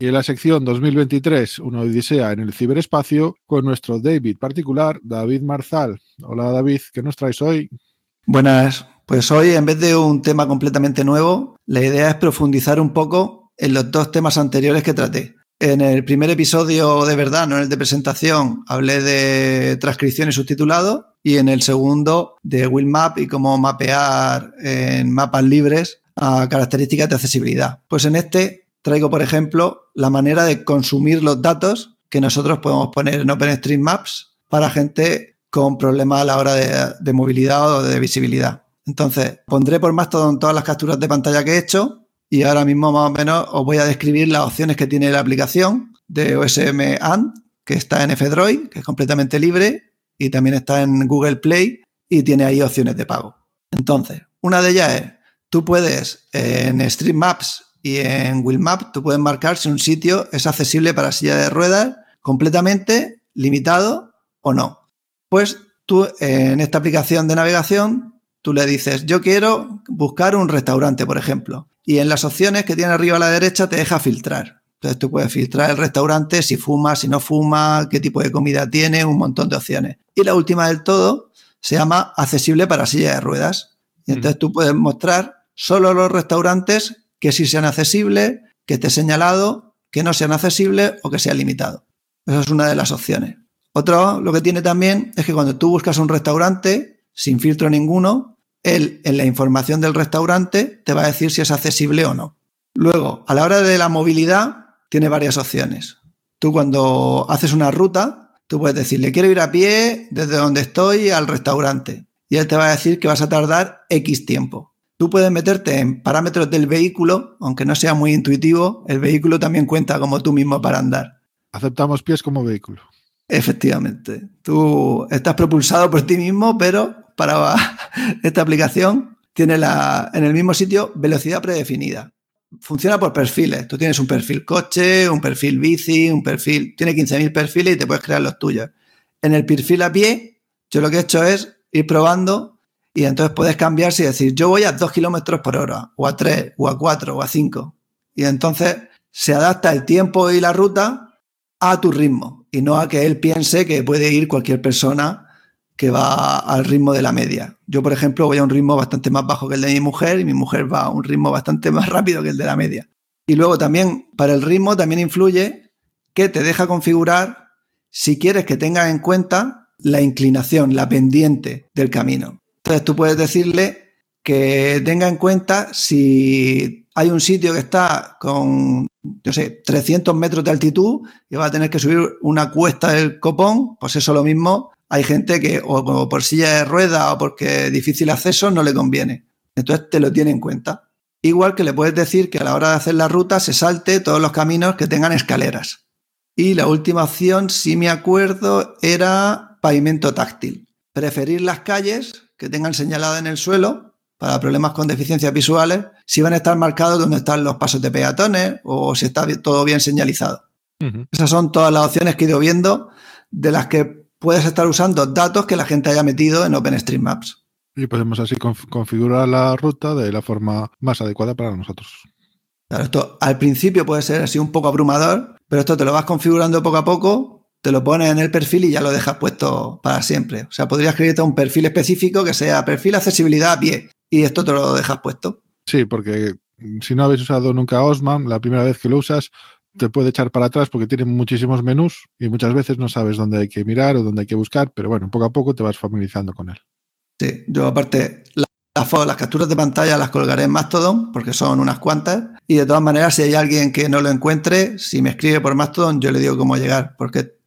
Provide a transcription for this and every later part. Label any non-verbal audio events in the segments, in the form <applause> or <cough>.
Y en la sección 2023, una odisea en el ciberespacio, con nuestro David particular, David Marzal. Hola David, ¿qué nos traes hoy? Buenas, pues hoy en vez de un tema completamente nuevo, la idea es profundizar un poco en los dos temas anteriores que traté. En el primer episodio de verdad, no en el de presentación, hablé de transcripción y subtitulado y en el segundo de Willmap y cómo mapear en mapas libres a características de accesibilidad. Pues en este traigo, por ejemplo, la manera de consumir los datos que nosotros podemos poner en OpenStreetMaps para gente con problemas a la hora de, movilidad o de visibilidad. Entonces, pondré por Mastodon todas las capturas de pantalla que he hecho y ahora mismo más o menos os voy a describir las opciones que tiene la aplicación de OSM AND, que está en F-Droid, que es completamente libre y también está en Google Play y tiene ahí opciones de pago. Entonces, una de ellas es, tú puedes en StreetMaps y en Willmap tú puedes marcar si un sitio es accesible para silla de ruedas completamente, limitado o no. Pues tú en esta aplicación de navegación, tú le dices, yo quiero buscar un restaurante, por ejemplo. Y en las opciones que tiene arriba a la derecha te deja filtrar. Entonces tú puedes filtrar el restaurante, si fuma, si no fuma, qué tipo de comida tiene, un montón de opciones. Y la última del todo se llama accesible para silla de ruedas. Y entonces tú puedes mostrar solo los restaurantes que sí sean accesibles, que esté señalado, que no sean accesibles o que sea limitado. Esa es una de las opciones. Otro, lo que tiene también es que cuando tú buscas un restaurante, sin filtro ninguno, él en la información del restaurante te va a decir si es accesible o no. Luego, a la hora de la movilidad, tiene varias opciones. Tú cuando haces una ruta, tú puedes decirle, quiero ir a pie desde donde estoy al restaurante. Y él te va a decir que vas a tardar X tiempo. Tú puedes meterte en parámetros del vehículo, aunque no sea muy intuitivo, el vehículo también cuenta como tú mismo para andar. Aceptamos pies como vehículo. Efectivamente. Tú estás propulsado por ti mismo, pero para <laughs> esta aplicación tiene la, en el mismo sitio velocidad predefinida. Funciona por perfiles. Tú tienes un perfil coche, un perfil bici, un perfil. Tiene 15.000 perfiles y te puedes crear los tuyos. En el perfil a pie, yo lo que he hecho es ir probando y entonces puedes cambiarse y decir, yo voy a 2 kilómetros por hora, o a 3, o a 4, o a 5. Y entonces se adapta el tiempo y la ruta a tu ritmo y no a que él piense que puede ir cualquier persona que va al ritmo de la media. Yo, por ejemplo, voy a un ritmo bastante más bajo que el de mi mujer y mi mujer va a un ritmo bastante más <laughs> rápido que el de la media. Y luego también, para el ritmo, también influye que te deja configurar si quieres que tenga en cuenta la inclinación, la pendiente del camino. Entonces tú puedes decirle que tenga en cuenta si hay un sitio que está con, yo sé, 300 metros de altitud y va a tener que subir una cuesta del copón, pues eso lo mismo. Hay gente que o por silla de ruedas o porque difícil acceso no le conviene. Entonces te lo tiene en cuenta. Igual que le puedes decir que a la hora de hacer la ruta se salte todos los caminos que tengan escaleras. Y la última opción, si me acuerdo, era pavimento táctil. Preferir las calles que tengan señalada en el suelo para problemas con deficiencias visuales, si van a estar marcados donde están los pasos de peatones o si está todo bien señalizado. Esas son todas las opciones que he ido viendo de las que puedes estar usando datos que la gente haya metido en OpenStreetMaps. Y podemos así configurar la ruta de la forma más adecuada para nosotros. Claro, esto al principio puede ser así un poco abrumador, pero esto te lo vas configurando poco a poco te lo pones en el perfil y ya lo dejas puesto para siempre. O sea, podrías crearte un perfil específico que sea perfil accesibilidad a pie y esto te lo dejas puesto. Sí, porque si no habéis usado nunca Osman, la primera vez que lo usas te puede echar para atrás porque tiene muchísimos menús y muchas veces no sabes dónde hay que mirar o dónde hay que buscar, pero bueno, poco a poco te vas familiarizando con él. Sí, yo aparte las, las capturas de pantalla las colgaré en Mastodon porque son unas cuantas y de todas maneras si hay alguien que no lo encuentre, si me escribe por Mastodon yo le digo cómo llegar porque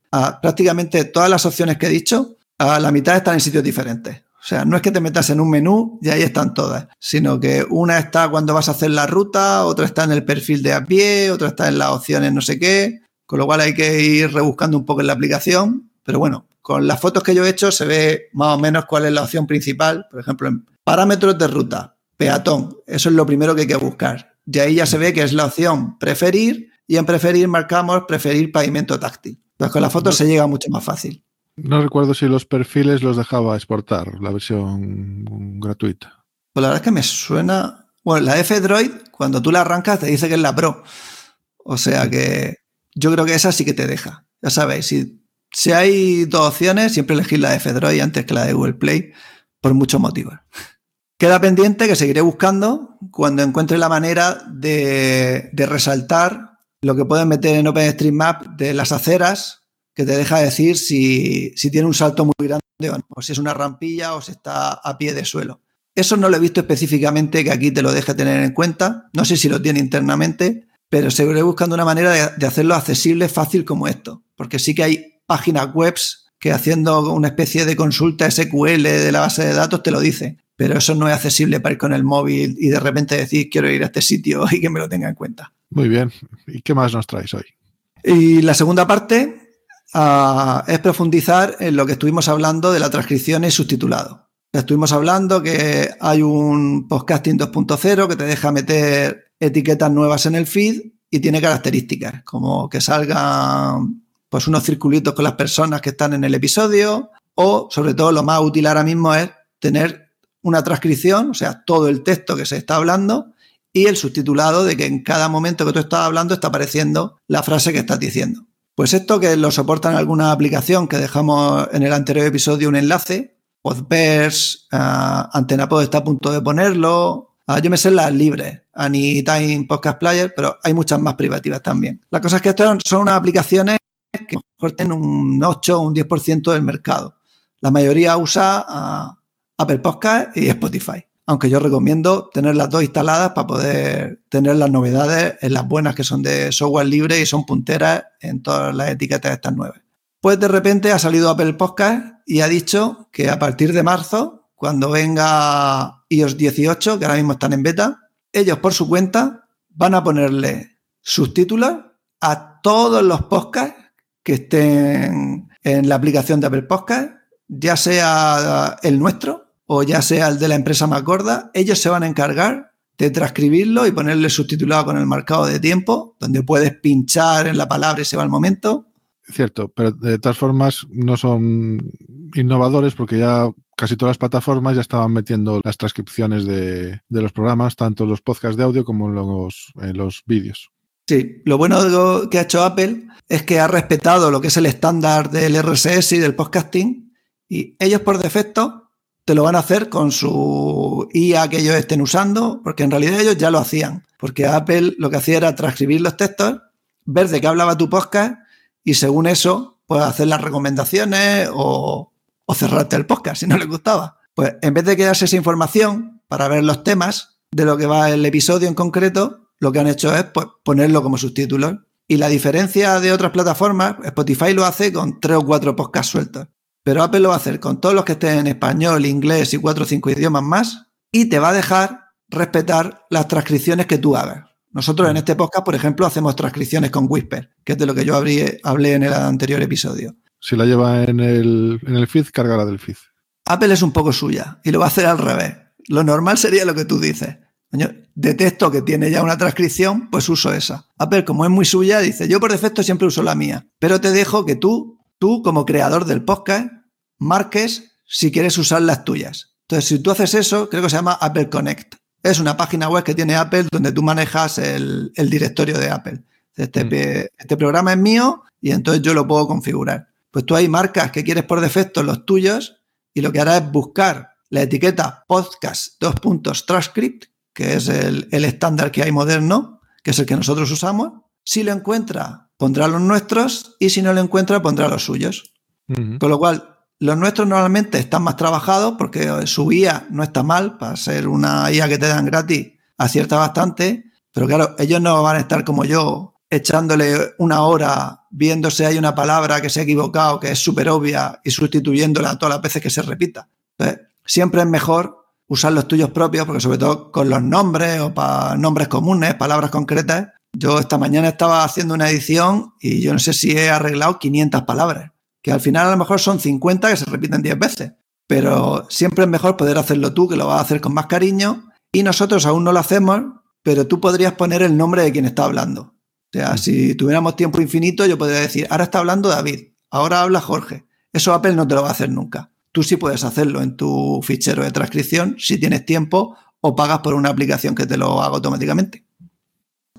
prácticamente todas las opciones que he dicho, a la mitad están en sitios diferentes. O sea, no es que te metas en un menú y ahí están todas, sino que una está cuando vas a hacer la ruta, otra está en el perfil de a pie, otra está en las opciones no sé qué, con lo cual hay que ir rebuscando un poco en la aplicación. Pero bueno, con las fotos que yo he hecho se ve más o menos cuál es la opción principal. Por ejemplo, en parámetros de ruta, peatón, eso es lo primero que hay que buscar. Y ahí ya se ve que es la opción preferir y en preferir marcamos preferir pavimento táctil. Con la foto se llega mucho más fácil. No recuerdo si los perfiles los dejaba exportar, la versión gratuita. Pues la verdad es que me suena. Bueno, la F-Droid, cuando tú la arrancas, te dice que es la Pro. O sea que yo creo que esa sí que te deja. Ya sabéis, si, si hay dos opciones, siempre elegir la de Fedroid antes que la de Google Play, por muchos motivos. <laughs> Queda pendiente que seguiré buscando cuando encuentre la manera de, de resaltar lo que pueden meter en OpenStreetMap de las aceras, que te deja decir si, si tiene un salto muy grande o no, o si es una rampilla o si está a pie de suelo. Eso no lo he visto específicamente que aquí te lo deje tener en cuenta. No sé si lo tiene internamente, pero seguiré buscando una manera de, de hacerlo accesible, fácil como esto. Porque sí que hay páginas web que haciendo una especie de consulta SQL de la base de datos te lo dice. Pero eso no es accesible para ir con el móvil y de repente decir quiero ir a este sitio <laughs> y que me lo tenga en cuenta. Muy bien. ¿Y qué más nos traes hoy? Y la segunda parte uh, es profundizar en lo que estuvimos hablando de la transcripción y subtitulado. Estuvimos hablando que hay un podcasting 2.0 que te deja meter etiquetas nuevas en el feed y tiene características, como que salgan pues unos circulitos con las personas que están en el episodio o sobre todo lo más útil ahora mismo es tener una transcripción, o sea, todo el texto que se está hablando y el subtitulado de que en cada momento que tú estás hablando está apareciendo la frase que estás diciendo. Pues esto que lo soportan alguna aplicación que dejamos en el anterior episodio un enlace, Podverse, uh, AntenaPod está a punto de ponerlo, uh, yo me sé las libres, Anytime Podcast Player, pero hay muchas más privativas también. La cosa es que estas son unas aplicaciones que tienen un 8 o un 10% del mercado. La mayoría usa uh, Apple Podcast y Spotify aunque yo recomiendo tener las dos instaladas para poder tener las novedades en las buenas que son de software libre y son punteras en todas las etiquetas estas nueve. Pues de repente ha salido Apple Podcast y ha dicho que a partir de marzo, cuando venga iOS 18, que ahora mismo están en beta, ellos por su cuenta van a ponerle subtítulos a todos los podcasts que estén en la aplicación de Apple Podcast, ya sea el nuestro o ya sea el de la empresa más gorda, ellos se van a encargar de transcribirlo y ponerle subtitulado con el marcado de tiempo, donde puedes pinchar en la palabra y se va el momento. Cierto, pero de todas formas no son innovadores porque ya casi todas las plataformas ya estaban metiendo las transcripciones de, de los programas, tanto los podcasts de audio como los, en los vídeos. Sí, lo bueno de lo que ha hecho Apple es que ha respetado lo que es el estándar del RSS y del podcasting y ellos por defecto te lo van a hacer con su IA que ellos estén usando, porque en realidad ellos ya lo hacían, porque Apple lo que hacía era transcribir los textos, ver de qué hablaba tu podcast y según eso, pues hacer las recomendaciones o, cerrarte el podcast si no les gustaba. Pues en vez de quedarse esa información para ver los temas de lo que va el episodio en concreto, lo que han hecho es pues, ponerlo como subtítulos. Y la diferencia de otras plataformas, Spotify lo hace con tres o cuatro podcasts sueltos. Pero Apple lo va a hacer con todos los que estén en español, inglés y cuatro o cinco idiomas más y te va a dejar respetar las transcripciones que tú hagas. Nosotros en este podcast, por ejemplo, hacemos transcripciones con Whisper, que es de lo que yo hablé, hablé en el anterior episodio. Si la lleva en el, en el feed, cárgala del feed. Apple es un poco suya y lo va a hacer al revés. Lo normal sería lo que tú dices. Detesto que tiene ya una transcripción, pues uso esa. Apple, como es muy suya, dice, yo por defecto siempre uso la mía, pero te dejo que tú tú como creador del podcast marques si quieres usar las tuyas. Entonces, si tú haces eso, creo que se llama Apple Connect. Es una página web que tiene Apple donde tú manejas el, el directorio de Apple. Este, mm. este, programa es mío y entonces yo lo puedo configurar. Pues tú ahí marcas que quieres por defecto los tuyos y lo que hará es buscar la etiqueta podcast dos puntos transcript, que es el, el estándar que hay moderno, que es el que nosotros usamos. Si lo encuentra, pondrá los nuestros y si no lo encuentra, pondrá los suyos. Uh -huh. Con lo cual, los nuestros normalmente están más trabajados porque su IA no está mal, para ser una IA que te dan gratis, acierta bastante, pero claro, ellos no van a estar como yo, echándole una hora viendo si hay una palabra que se ha equivocado, que es súper obvia, y sustituyéndola todas las veces que se repita. Siempre es mejor usar los tuyos propios, porque sobre todo con los nombres o para nombres comunes, palabras concretas, yo esta mañana estaba haciendo una edición y yo no sé si he arreglado 500 palabras, que al final a lo mejor son 50 que se repiten 10 veces, pero siempre es mejor poder hacerlo tú, que lo vas a hacer con más cariño, y nosotros aún no lo hacemos, pero tú podrías poner el nombre de quien está hablando. O sea, si tuviéramos tiempo infinito, yo podría decir, ahora está hablando David, ahora habla Jorge. Eso Apple no te lo va a hacer nunca. Tú sí puedes hacerlo en tu fichero de transcripción si tienes tiempo o pagas por una aplicación que te lo haga automáticamente.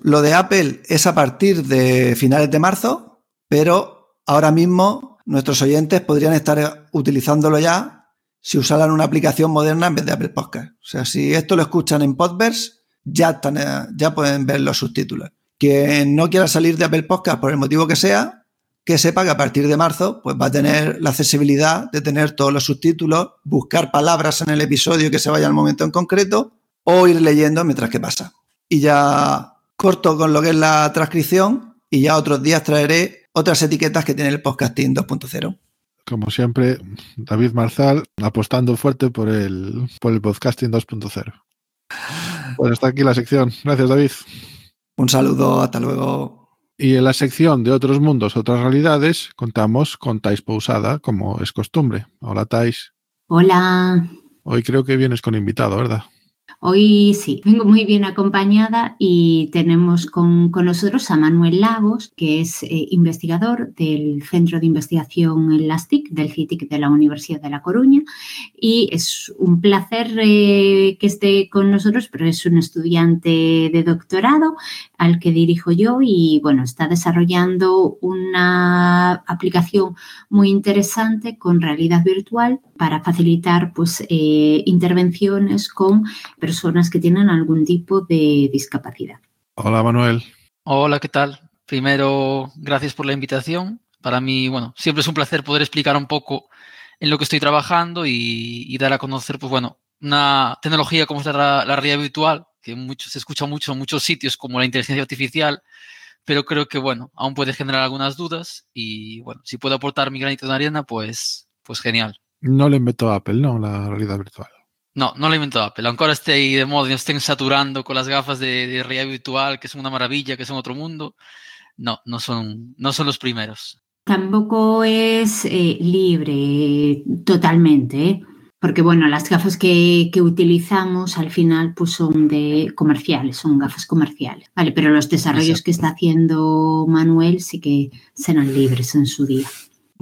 Lo de Apple es a partir de finales de marzo, pero ahora mismo nuestros oyentes podrían estar utilizándolo ya si usaran una aplicación moderna en vez de Apple Podcast. O sea, si esto lo escuchan en Podverse, ya, están, eh, ya pueden ver los subtítulos. Quien no quiera salir de Apple Podcast por el motivo que sea, que sepa que a partir de marzo pues va a tener la accesibilidad de tener todos los subtítulos, buscar palabras en el episodio que se vaya al momento en concreto o ir leyendo mientras que pasa. Y ya corto con lo que es la transcripción y ya otros días traeré otras etiquetas que tiene el podcasting 2.0. Como siempre, David Marzal apostando fuerte por el, por el podcasting 2.0. Bueno, está aquí la sección. Gracias, David. Un saludo, hasta luego. Y en la sección de otros mundos, otras realidades, contamos con Tais Pousada, como es costumbre. Hola, Tais. Hola. Hoy creo que vienes con invitado, ¿verdad? Hoy sí, <laughs> vengo muy bien acompañada y tenemos con, nosotros a Manuel Lagos, que es eh, investigador del Centro de Investigación en las TIC, del CITIC de la Universidad de La Coruña. Y es un placer eh, que esté con nosotros, pero es un estudiante de doctorado al que dirijo yo y bueno, está desarrollando una aplicación muy interesante con realidad virtual para facilitar pues, eh, intervenciones con personas que tienen algún tipo de discapacidad. Hola Manuel. Hola, ¿qué tal? Primero, gracias por la invitación. Para mí, bueno, siempre es un placer poder explicar un poco en lo que estoy trabajando y, dar a conocer, pues bueno, una tecnología como la, la realidad virtual, que mucho, se escucha mucho en muchos sitios como la inteligencia artificial, pero creo que, bueno, aún puede generar algunas dudas y, bueno, si puedo aportar mi granito de arena, pues, pues genial. No le inventó Apple, ¿no? La realidad virtual. No, no lo inventó Apple. Aunque ahora esté ahí de moda y estén saturando con las gafas de, realidad virtual, que son una maravilla, que son otro mundo, no, no son, no son los primeros. Tampoco es eh, libre totalmente, ¿eh? porque bueno, las gafas que, que, utilizamos al final pues son de comerciales, son gafas comerciales, ¿vale? Pero los desarrollos que está haciendo Manuel sí que serán libres en su día.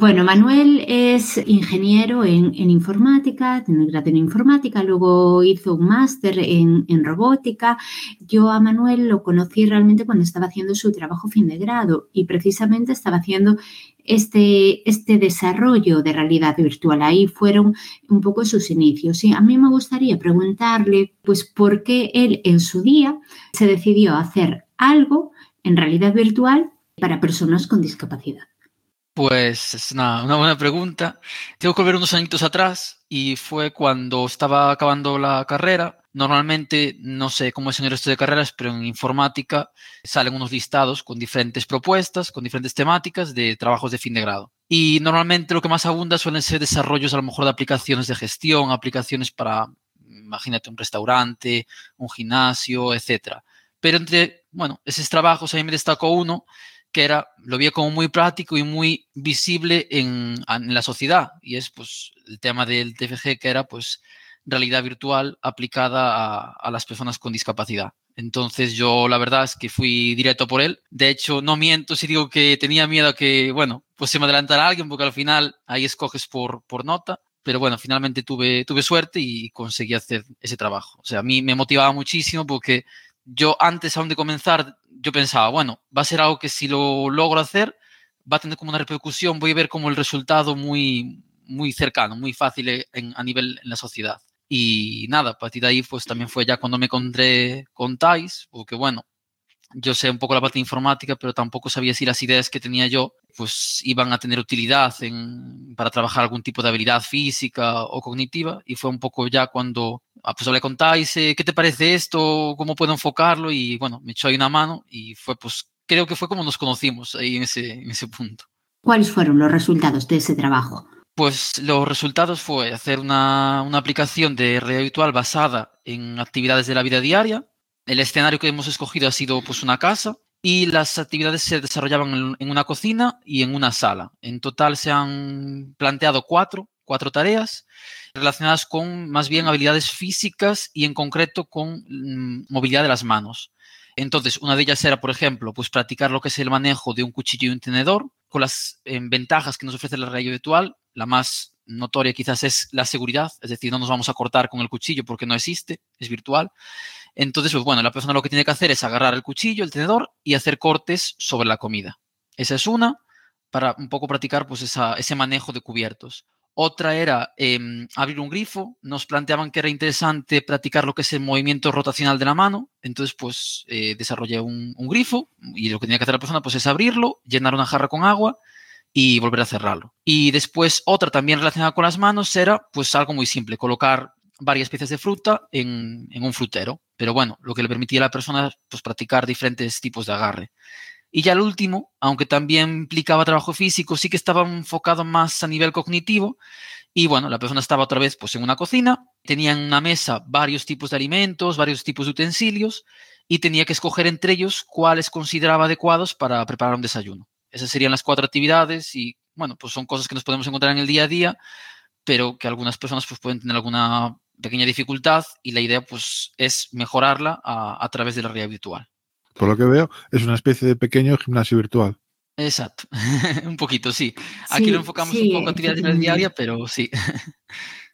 Bueno, Manuel es ingeniero en, informática, tiene grado en informática, luego hizo un máster en, robótica. Yo a Manuel lo conocí realmente cuando estaba haciendo su trabajo fin de grado y precisamente estaba haciendo este, este desarrollo de realidad virtual. Ahí fueron un poco sus inicios. Y a mí me gustaría preguntarle, pues, por qué él en su día se decidió hacer algo en realidad virtual para personas con discapacidad. Pues es una, buena pregunta. Tengo que volver unos añitos atrás y fue cuando estaba acabando la carrera. Normalmente, no sé cómo es en el resto de carreras, pero en informática salen unos listados con diferentes propuestas, con diferentes temáticas de trabajos de fin de grado. Y normalmente lo que más abunda suelen ser desarrollos a lo mejor de aplicaciones de gestión, aplicaciones para, imagínate, un restaurante, un gimnasio, etc. Pero entre, bueno, esos trabajos a mí me destacó uno que era, lo vi como muy práctico y muy visible en, la sociedad. Y es pues el tema del TFG, que era pues realidad virtual aplicada a, las personas con discapacidad. Entonces yo la verdad es que fui directo por él. De hecho, no miento si digo que tenía miedo a que, bueno, pues se me adelantara alguien, porque al final ahí escoges por, por nota. Pero bueno, finalmente tuve, tuve suerte y conseguí hacer ese trabajo. O sea, a mí me motivaba muchísimo porque yo antes aún de comenzar, yo pensaba, bueno, va a ser algo que si lo logro hacer, va a tener como una repercusión, voy a ver como el resultado muy, muy cercano, muy fácil a nivel en la sociedad. Y nada, a partir de ahí, pues también fue ya cuando me encontré con Thais, porque bueno, yo sé un poco la parte informática, pero tampoco sabía si las ideas que tenía yo pues iban a tener utilidad en, para trabajar algún tipo de habilidad física o cognitiva. Y fue un poco ya cuando ah, pues hablé con Thais, ¿qué te parece esto? ¿Cómo puedo enfocarlo? Y bueno, me echó ahí una mano y fue pues, creo que fue como nos conocimos ahí en ese, en ese punto. ¿Cuáles fueron los resultados de ese trabajo? Pues los resultados fue hacer una, una aplicación de realidad virtual basada en actividades de la vida diaria, el escenario que hemos escogido ha sido pues una casa y las actividades se desarrollaban en una cocina y en una sala. En total se han planteado cuatro, cuatro tareas relacionadas con más bien habilidades físicas y en concreto con mm, movilidad de las manos. Entonces, una de ellas era, por ejemplo, pues practicar lo que es el manejo de un cuchillo y un tenedor con las eh, ventajas que nos ofrece la realidad virtual. La más notoria quizás es la seguridad, es decir, no nos vamos a cortar con el cuchillo porque no existe, es virtual. Entonces, pues bueno, la persona lo que tiene que hacer es agarrar el cuchillo, el tenedor y hacer cortes sobre la comida. Esa es una, para un poco practicar pues ese manejo de cubiertos. Otra era em, abrir un grifo. Nos planteaban que era interesante practicar lo que es el movimiento rotacional de la mano. Entonces, pues eh, desarrollé un, grifo y lo que tenía que hacer la persona pues, es abrirlo, llenar una jarra con agua y volver a cerrarlo. Y después otra también relacionada con las manos era pues algo muy simple, colocar varias piezas de fruta en, en un frutero. Pero bueno, lo que le permitía a la persona pues practicar diferentes tipos de agarre. Y ya el último, aunque también implicaba trabajo físico, sí que estaba enfocado más a nivel cognitivo. Y bueno, la persona estaba otra vez pues en una cocina, tenía en una mesa varios tipos de alimentos, varios tipos de utensilios y tenía que escoger entre ellos cuáles consideraba adecuados para preparar un desayuno. Esas serían las cuatro actividades y bueno, pues son cosas que nos podemos encontrar en el día a día, pero que algunas personas pues pueden tener alguna pequeña dificultad y la idea pues es mejorarla a, a través de la realidad virtual por lo que veo, es una especie de pequeño gimnasio virtual. Exacto, <laughs> un poquito, sí. Aquí lo enfocamos un poco a actividad diaria, pero sí. <laughs>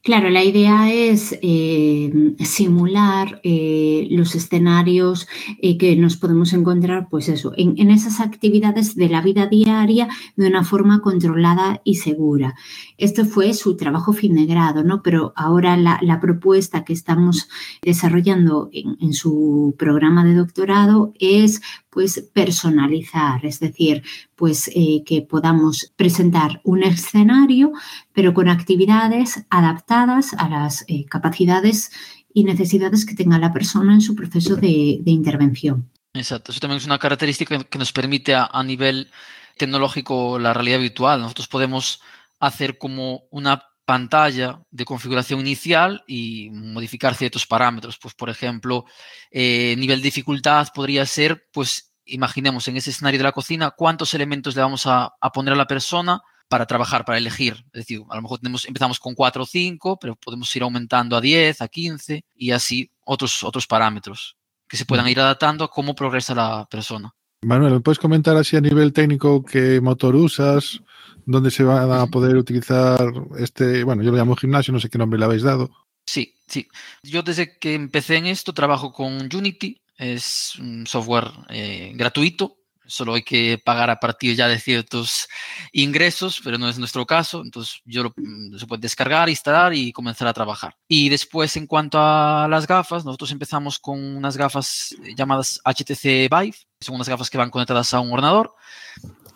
Claro, la idea es eh, simular eh, los escenarios eh, que nos podemos encontrar, pues eso, en, esas actividades de la vida diaria de una forma controlada y segura. Esto fue su trabajo fin de grado, ¿no? Pero ahora la, propuesta que estamos desarrollando en su programa de doctorado es pues personalizar, es decir, pues eh, que podamos presentar un escenario, pero con actividades adaptadas a las eh, capacidades y necesidades que tenga la persona en su proceso de, intervención. Exacto, eso también es una característica que nos permite a, a nivel tecnológico la realidad virtual. Nosotros podemos hacer como una pantalla de configuración inicial y modificar ciertos parámetros. Pues, por ejemplo, eh, nivel de dificultad podría ser, pues, imaginemos en ese escenario de la cocina, cuántos elementos le vamos a, poner a la persona para trabajar, para elegir. Es decir, a lo mejor tenemos, empezamos con 4 o 5, pero podemos ir aumentando a 10, a 15 y así otros, otros parámetros que se puedan ir adaptando a cómo progresa la persona. Manuel, ¿me puedes comentar así a nivel técnico qué motor usas? ¿Dónde se van a poder utilizar este, bueno, yo lo llamo gimnasio, no sé qué nombre le habéis dado? Sí, sí. Yo desde que empecé en esto trabajo con Unity, es un software eh, gratuito, solo hay que pagar a partir ya de ciertos ingresos, pero no es nuestro caso, entonces yo lo, mm, se puede descargar, instalar y comenzar a trabajar. Y después en cuanto a las gafas, nosotros empezamos con unas gafas llamadas HTC Vive, son unas gafas que van conectadas a un ordenador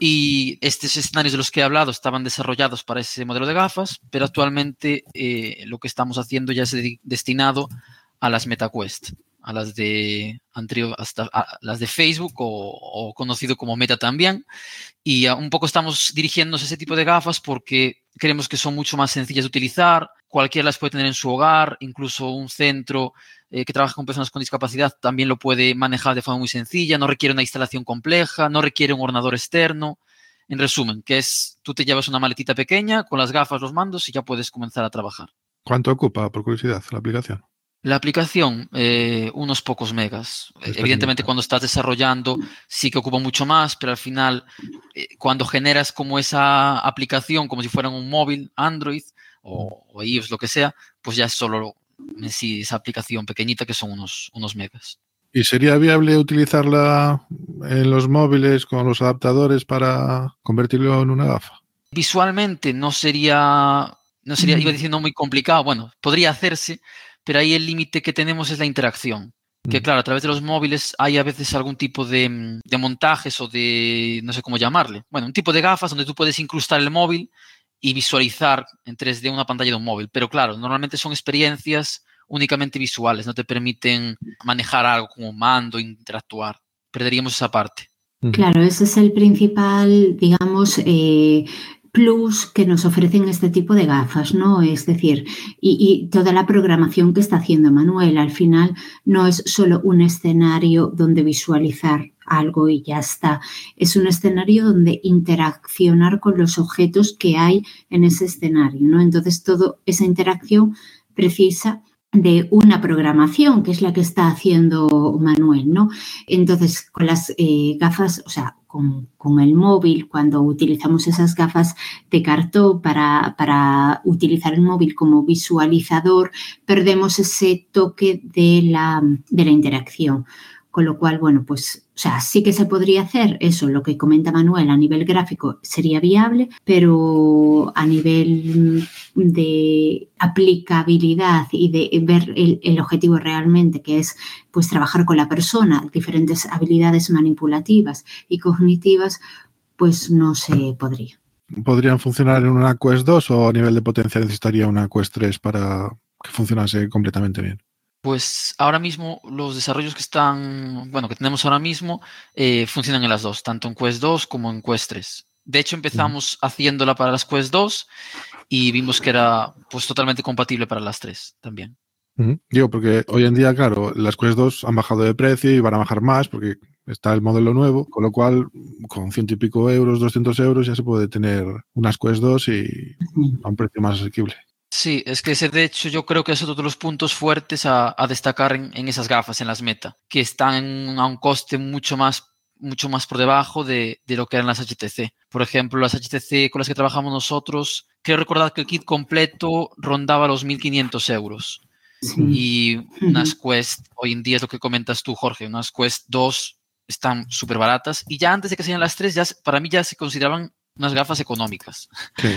y estos escenarios de los que he hablado estaban desarrollados para ese modelo de gafas, pero actualmente eh, lo que estamos haciendo ya es destinado a las MetaQuest, a las de hasta las de Facebook o, conocido como Meta también. Y un poco estamos dirigiéndonos a ese tipo de gafas porque creemos que son mucho más sencillas de utilizar. Cualquiera las puede tener en su hogar, incluso un centro eh, que trabaja con personas con discapacidad también lo puede manejar de forma muy sencilla, no requiere una instalación compleja, no requiere un ordenador externo. En resumen, que es, tú te llevas una maletita pequeña con las gafas, los mandos y ya puedes comenzar a trabajar. ¿Cuánto ocupa, por curiosidad, la aplicación? La aplicación, eh, unos pocos megas. Evidentemente, cuando estás desarrollando, sí que ocupa mucho más, pero al final, eh, cuando generas como esa aplicación, como si fuera un móvil, Android o, o iOS, lo que sea, pues ya es solo sí, esa aplicación pequeñita que son unos, unos megas. ¿Y sería viable utilizarla en los móviles con los adaptadores para convertirlo en una gafa? Visualmente no sería, no sería, iba diciendo muy complicado. Bueno, podría hacerse, pero ahí el límite que tenemos es la interacción. Que claro, a través de los móviles hay a veces algún tipo de, de, montajes o de, no sé cómo llamarle, bueno, un tipo de gafas donde tú puedes incrustar el móvil y visualizar en 3D una pantalla de un móvil. Pero claro, normalmente son experiencias únicamente visuales, no te permiten manejar algo como mando, interactuar. Perderíamos esa parte. Claro, ese es el principal, digamos, eh, plus que nos ofrecen este tipo de gafas, ¿no? Es decir, y, toda la programación que está haciendo Manuel, al final no es solo un escenario donde visualizar algo y ya está. Es un escenario donde interaccionar con los objetos que hay en ese escenario, ¿no? Entonces, toda esa interacción precisa de una programación, que es la que está haciendo Manuel, ¿no? Entonces, con las eh, gafas, o sea, con, con, el móvil, cuando utilizamos esas gafas de cartón para, para, utilizar el móvil como visualizador, perdemos ese toque de la, de la interacción. Con lo cual, bueno, pues, sea, sí que se podría hacer eso, lo que comenta Manuel a nivel gráfico sería viable, pero a nivel de aplicabilidad y de ver el, el objetivo realmente, que es pues trabajar con la persona, diferentes habilidades manipulativas y cognitivas, pues no se podría. ¿Podrían funcionar en una Quest 2 o a nivel de potencia necesitaría una Quest 3 para que funcionase completamente bien? Pues ahora mismo los desarrollos que están, bueno, que tenemos ahora mismo eh, funcionan en las dos, tanto en Quest 2 como en Quest 3. De hecho, empezamos haciéndola para las Quest 2 y vimos que era pues totalmente compatible para las 3 también. Uh -huh. Digo, porque hoy en día, claro, las Quest 2 han bajado de precio y van a bajar más porque está el modelo nuevo, con lo cual con ciento y pico euros, 200 euros ya se puede tener unas Quest 2 y a un precio más asequible. Sí, es que ese de hecho yo creo que es otro de los puntos fuertes a, a destacar en, en, esas gafas, en las Meta, que están a un coste mucho más, mucho más por debajo de, de, lo que eran las HTC. Por ejemplo, las HTC con las que trabajamos nosotros, creo recordar que el kit completo rondaba los 1.500 euros. Sí. Y unas Quest, hoy en día es lo que comentas tú, Jorge, unas Quest 2 están súper baratas y ya antes de que sean las 3, ya, para mí ya se consideraban unas gafas económicas. Sí,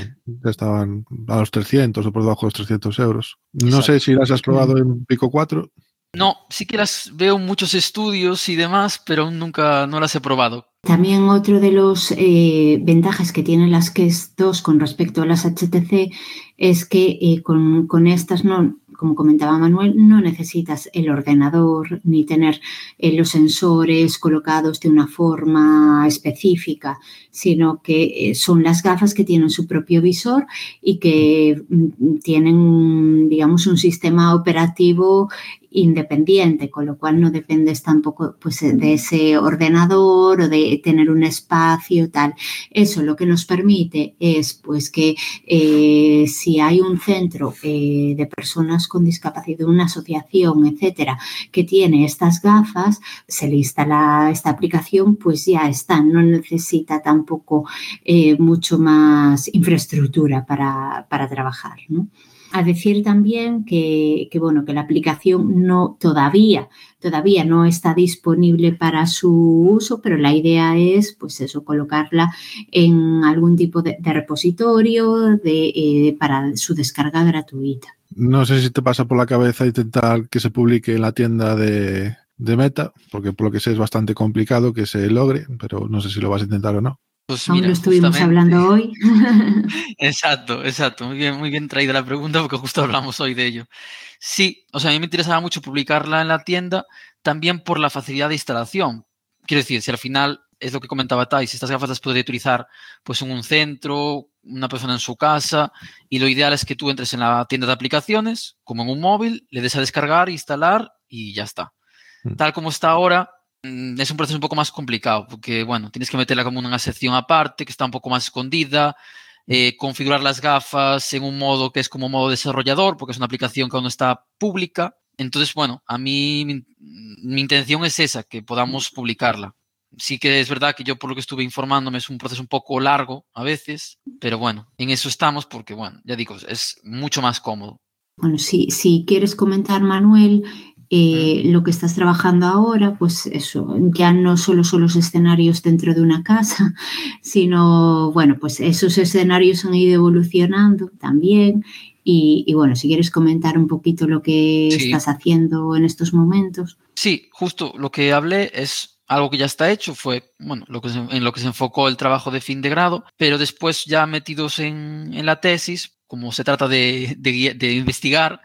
estaban a los 300 o por debajo de los 300 euros. No Exacto. sé si las has probado en Pico 4. No, sí que las veo en muchos estudios y demás, pero nunca no las he probado. También otro de los eh, ventajas que tienen las KES 2 con respecto a las HTC es que eh, con, con, estas no, como comentaba Manuel, no necesitas el ordenador ni tener eh, los sensores colocados de una forma específica, sino que eh, son las gafas que tienen su propio visor y que mm, tienen, digamos, un sistema operativo independiente, con lo cual no dependes tampoco pues, de ese ordenador o de tener un espacio tal. Eso lo que nos permite es pues que eh, si hay un centro eh, de personas con discapacidad, una asociación, etcétera, que tiene estas gafas, se le instala esta aplicación, pues ya está, no necesita tampoco eh, mucho más infraestructura para, para trabajar, ¿no? A decir también que, bueno, que la aplicación no todavía, todavía no está disponible para su uso, pero la idea es, pues eso, colocarla en algún tipo de, de repositorio de, eh, para su descarga gratuita. No sé si te pasa por la cabeza intentar que se publique en la tienda de, de Meta, porque por lo que sé es bastante complicado que se logre, pero no sé si lo vas a intentar o no. Pues mira, Aún lo estuvimos hablando hoy. <laughs> exacto, exacto. Muy bien, muy bien traída la pregunta porque justo hablamos hoy de ello. Sí, o sea, a mí me interesaba mucho publicarla en la tienda también por la facilidad de instalación. Quiero decir, si al final es lo que comentaba Thais, estas gafas las puede utilizar pues en un centro, una persona en su casa, y lo ideal es que tú entres en la tienda de aplicaciones, como en un móvil, le des a descargar, instalar y ya está. Mm. Tal como está ahora, es un proceso un poco más complicado porque, bueno, tienes que meterla como una sección aparte que está un poco más escondida, eh, configurar las gafas en un modo que es como modo desarrollador porque es una aplicación que aún no está pública. Entonces, bueno, a mí mi, mi intención es esa, que podamos publicarla. Sí que es verdad que yo por lo que estuve informándome es un proceso un poco largo a veces, pero bueno, en eso estamos porque, bueno, ya digo, es mucho más cómodo. Bueno, si, si quieres comentar, Manuel, eh, lo que estás trabajando ahora, pues eso, ya no solo son los escenarios dentro de una casa, <laughs> sino, bueno, pues esos escenarios han ido evolucionando también. Y, y bueno, si quieres comentar un poquito lo que sí. estás haciendo en estos momentos. Sí, justo lo que hablé es algo que ya está hecho, fue bueno, lo que se, en lo que se enfocó el trabajo de fin de grado, pero después ya metidos en, en la tesis, como se trata de, de, de investigar,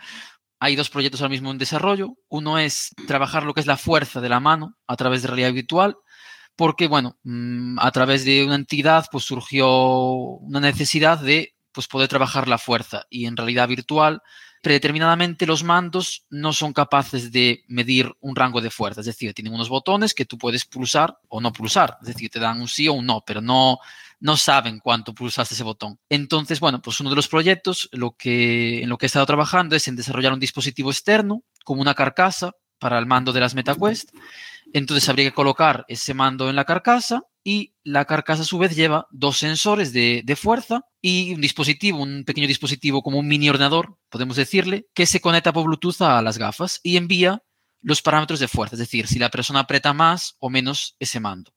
hay dos proyectos ahora mismo en desarrollo. Uno es trabajar lo que es la fuerza de la mano a través de realidad virtual, porque, bueno, mm, a través de una entidad pues surgió una necesidad de pues, poder trabajar la fuerza. Y en realidad virtual predeterminadamente los mandos no son capaces de medir un rango de fuerza, es decir, tienen unos botones que tú puedes pulsar o no pulsar, es decir, te dan un sí o un no, pero no, no saben cuánto pulsaste ese botón. Entonces, bueno, pues uno de los proyectos lo que, en lo que he estado trabajando es en desarrollar un dispositivo externo como una carcasa para el mando de las MetaQuest Entonces habría que colocar ese mando en la carcasa y la carcasa a su vez lleva dos sensores de, de, fuerza y un dispositivo, un pequeño dispositivo como un mini ordenador, podemos decirle, que se conecta por Bluetooth a las gafas y envía los parámetros de fuerza, es decir, si la persona aprieta más o menos ese mando.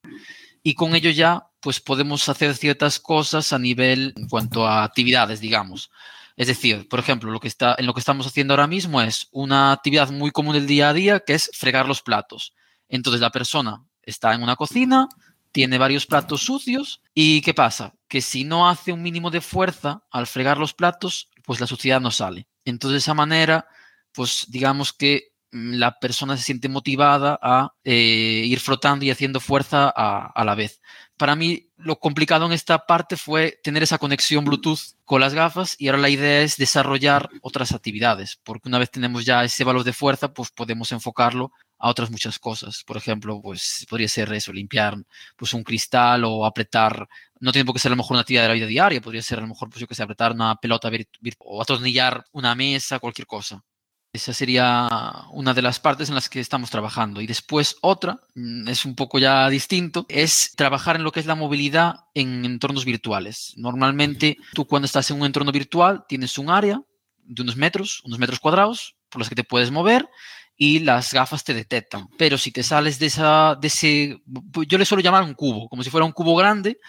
Y con ello ya pues podemos hacer ciertas cosas a nivel en cuanto a actividades, digamos. Es decir, por ejemplo, lo que está, en lo que estamos haciendo ahora mismo es una actividad muy común del día a día, que es fregar los platos. Entonces la persona está en una cocina, tiene varios platos sucios y ¿qué pasa? Que si no hace un mínimo de fuerza al fregar los platos, pues la suciedad no sale. Entonces de esa manera, pues digamos que la persona se siente motivada a eh, ir frotando y haciendo fuerza a, a la vez para mí lo complicado en esta parte fue tener esa conexión Bluetooth con las gafas y ahora la idea es desarrollar otras actividades, porque una vez tenemos ya ese valor de fuerza, pues podemos enfocarlo a otras muchas cosas. Por ejemplo, pues podría ser eso, limpiar pues un cristal o apretar, no tiene por qué ser a lo mejor una actividad de la vida diaria, podría ser a lo mejor, pues yo que sé, apretar una pelota o atornillar una mesa, cualquier cosa. Esa sería una de las partes en las que estamos trabajando. Y después otra, mm, es un poco ya distinto, es trabajar en lo que es la movilidad en entornos virtuales. Normalmente tú cuando estás en un entorno virtual tienes un área de unos metros, unos metros cuadrados, por los que te puedes mover y las gafas te detectan. Pero si te sales de, esa, de ese, yo le suelo llamar un cubo, como si fuera un cubo grande,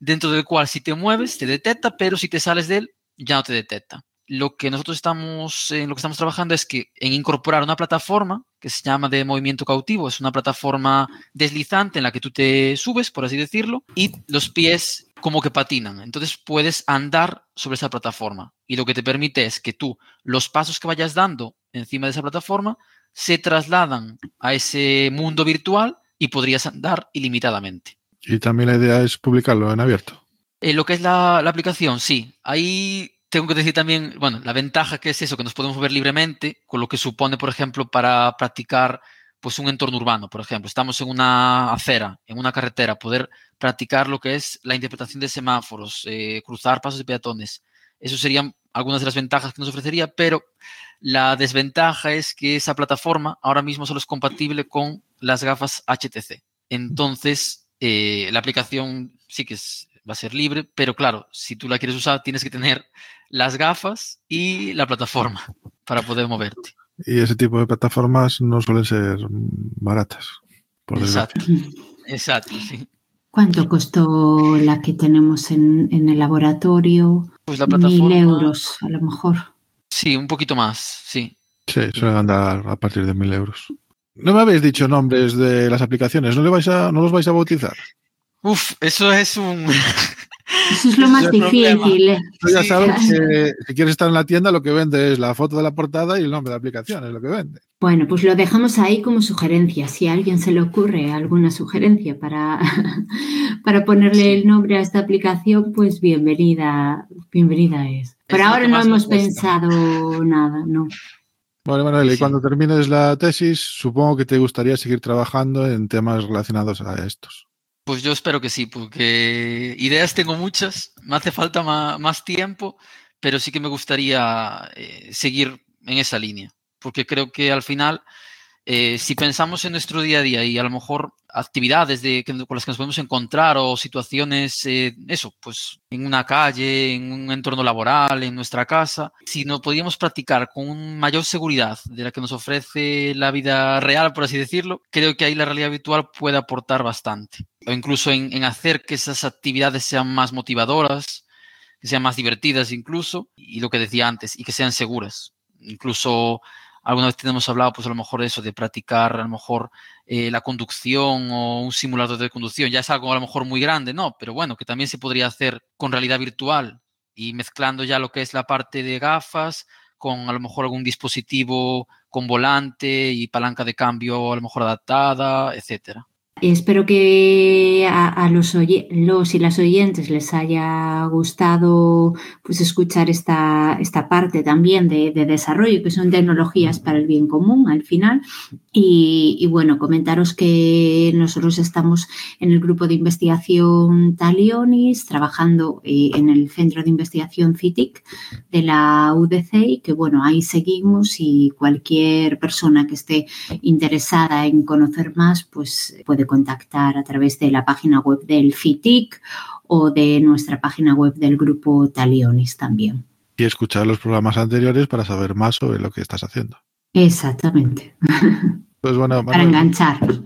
dentro del cual si te mueves te detecta, pero si te sales de él ya no te detecta lo que nosotros estamos, en lo que estamos trabajando es que en incorporar una plataforma que se llama de movimiento cautivo, es una plataforma deslizante en la que tú te subes, por así decirlo, y los pies como que patinan. Entonces puedes andar sobre esa plataforma y lo que te permite es que tú los pasos que vayas dando encima de esa plataforma se trasladan a ese mundo virtual y podrías andar ilimitadamente. Y también la idea es publicarlo en abierto. Eh, lo que es la, la aplicación, sí. Ahí tengo que decir también, bueno, la ventaja que es eso, que nos podemos mover libremente, con lo que supone, por ejemplo, para practicar pues un entorno urbano, por ejemplo, estamos en una acera, en una carretera, poder practicar lo que es la interpretación de semáforos, eh, cruzar pasos de peatones. Eso serían algunas de las ventajas que nos ofrecería, pero la desventaja es que esa plataforma ahora mismo solo es compatible con las gafas HTC. Entonces, eh, la aplicación sí que es, va a ser libre, pero claro, si tú la quieres usar, tienes que tener las gafas y la plataforma <laughs> para poder moverte. Y ese tipo de plataformas no suelen ser baratas. exacto, exacto, sí. ¿Cuánto costó la que tenemos en, en el laboratorio? Pues la plataforma. Mil euros, a lo mejor. Sí, un poquito más, sí. Sí, suelen andar a partir de mil euros. No me habéis dicho nombres de las aplicaciones, ¿no, le vais a, no los vais a bautizar? Uf, eso es un. <laughs> Eso es lo más difícil. ¿eh? Tú ya sabes que si quieres estar en la tienda, lo que vende es la foto de la portada y el nombre de la aplicación, es lo que vende. Bueno, pues lo dejamos ahí como sugerencia. Si a alguien se le ocurre alguna sugerencia para, <laughs> para ponerle el nombre a esta aplicación, pues bienvenida, bienvenida es. Por es ahora no hemos pensado nada, no. Bueno, Manuel, y cuando termines la tesis, supongo que te gustaría seguir trabajando en temas relacionados a estos. Pues yo espero que sí, porque ideas tengo muchas, me hace falta más, tiempo, pero sí que me gustaría eh, seguir en esa línea, porque creo que al final, eh, si pensamos en nuestro día a día y a lo mejor actividades de, con las que nos podemos encontrar o situaciones, eh, eso, pues en una calle, en un entorno laboral, en nuestra casa, si no podíamos practicar con mayor seguridad de la que nos ofrece la vida real, por así decirlo, creo que ahí la realidad virtual puede aportar bastante o incluso en, en, hacer que esas actividades sean más motivadoras, que sean más divertidas incluso, y lo que decía antes, y que sean seguras. Incluso alguna vez tenemos hablado, pues a lo mejor eso, de practicar a lo mejor eh, la conducción o un simulador de conducción. Ya es algo a lo mejor muy grande, ¿no? Pero bueno, que también se podría hacer con realidad virtual y mezclando ya lo que es la parte de gafas con a lo mejor algún dispositivo con volante y palanca de cambio a lo mejor adaptada, etcétera Espero que a, los, los, y las oyentes les haya gustado pues, escuchar esta, esta parte también de, desarrollo, que son tecnologías para el bien común al final. Y, bueno, comentaros que nosotros estamos en el grupo de investigación Talionis, trabajando eh, en el centro de investigación CITIC de la UDC y que bueno, ahí seguimos y cualquier persona que esté interesada en conocer más, pues puede contactar a través de la página web del FITIC o de nuestra página web del grupo Talionis también. Y escuchar los programas anteriores para saber más sobre lo que estás haciendo. Exactamente. <laughs> Pues bueno, para engancharnos.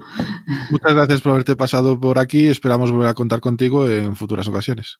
Muchas gracias por haberte pasado por aquí. Esperamos volver a contar contigo en futuras ocasiones.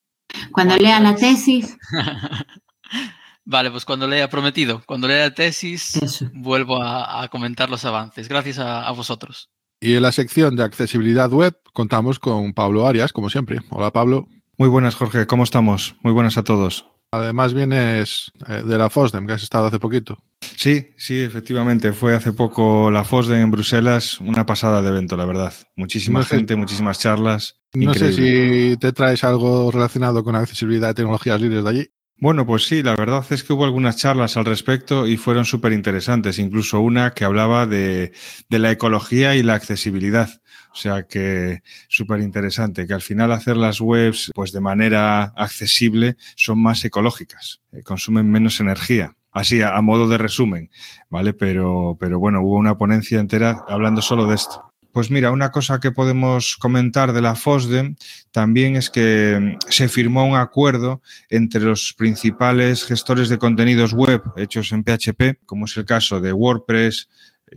Cuando lea la tesis. <laughs> Vale, pues cuando lea prometido, cuando lea la tesis, vuelvo a, comentar los avances. Gracias a vosotros. Y en la sección de accesibilidad web contamos con Pablo Arias, como siempre. Hola Pablo. Muy buenas, Jorge. ¿Cómo estamos? Muy buenas a todos. Además vienes eh, de la FOSDEM, que has estado hace poquito. Sí, sí, efectivamente. Fue hace poco la FOSDEM en Bruselas, una pasada de evento, la verdad. Muchísima gente, muchísimas charlas. No sé si te traes algo relacionado con accesibilidad de tecnologías libres de allí. Bueno, pues sí, la verdad es que hubo algunas charlas al respecto y fueron súper interesantes, incluso una que hablaba de, de, la ecología y la accesibilidad. O sea que súper interesante, que al final hacer las webs pues de manera accesible son más ecológicas, eh, consumen menos energía. Así, a, a, modo de resumen, ¿vale? Pero, pero bueno, hubo una ponencia entera hablando solo de esto. Pues mira, una cosa que podemos comentar de la FOSDEM también es que mm, se firmó un acuerdo entre los principales gestores de contenidos web hechos en PHP, como es el caso de WordPress,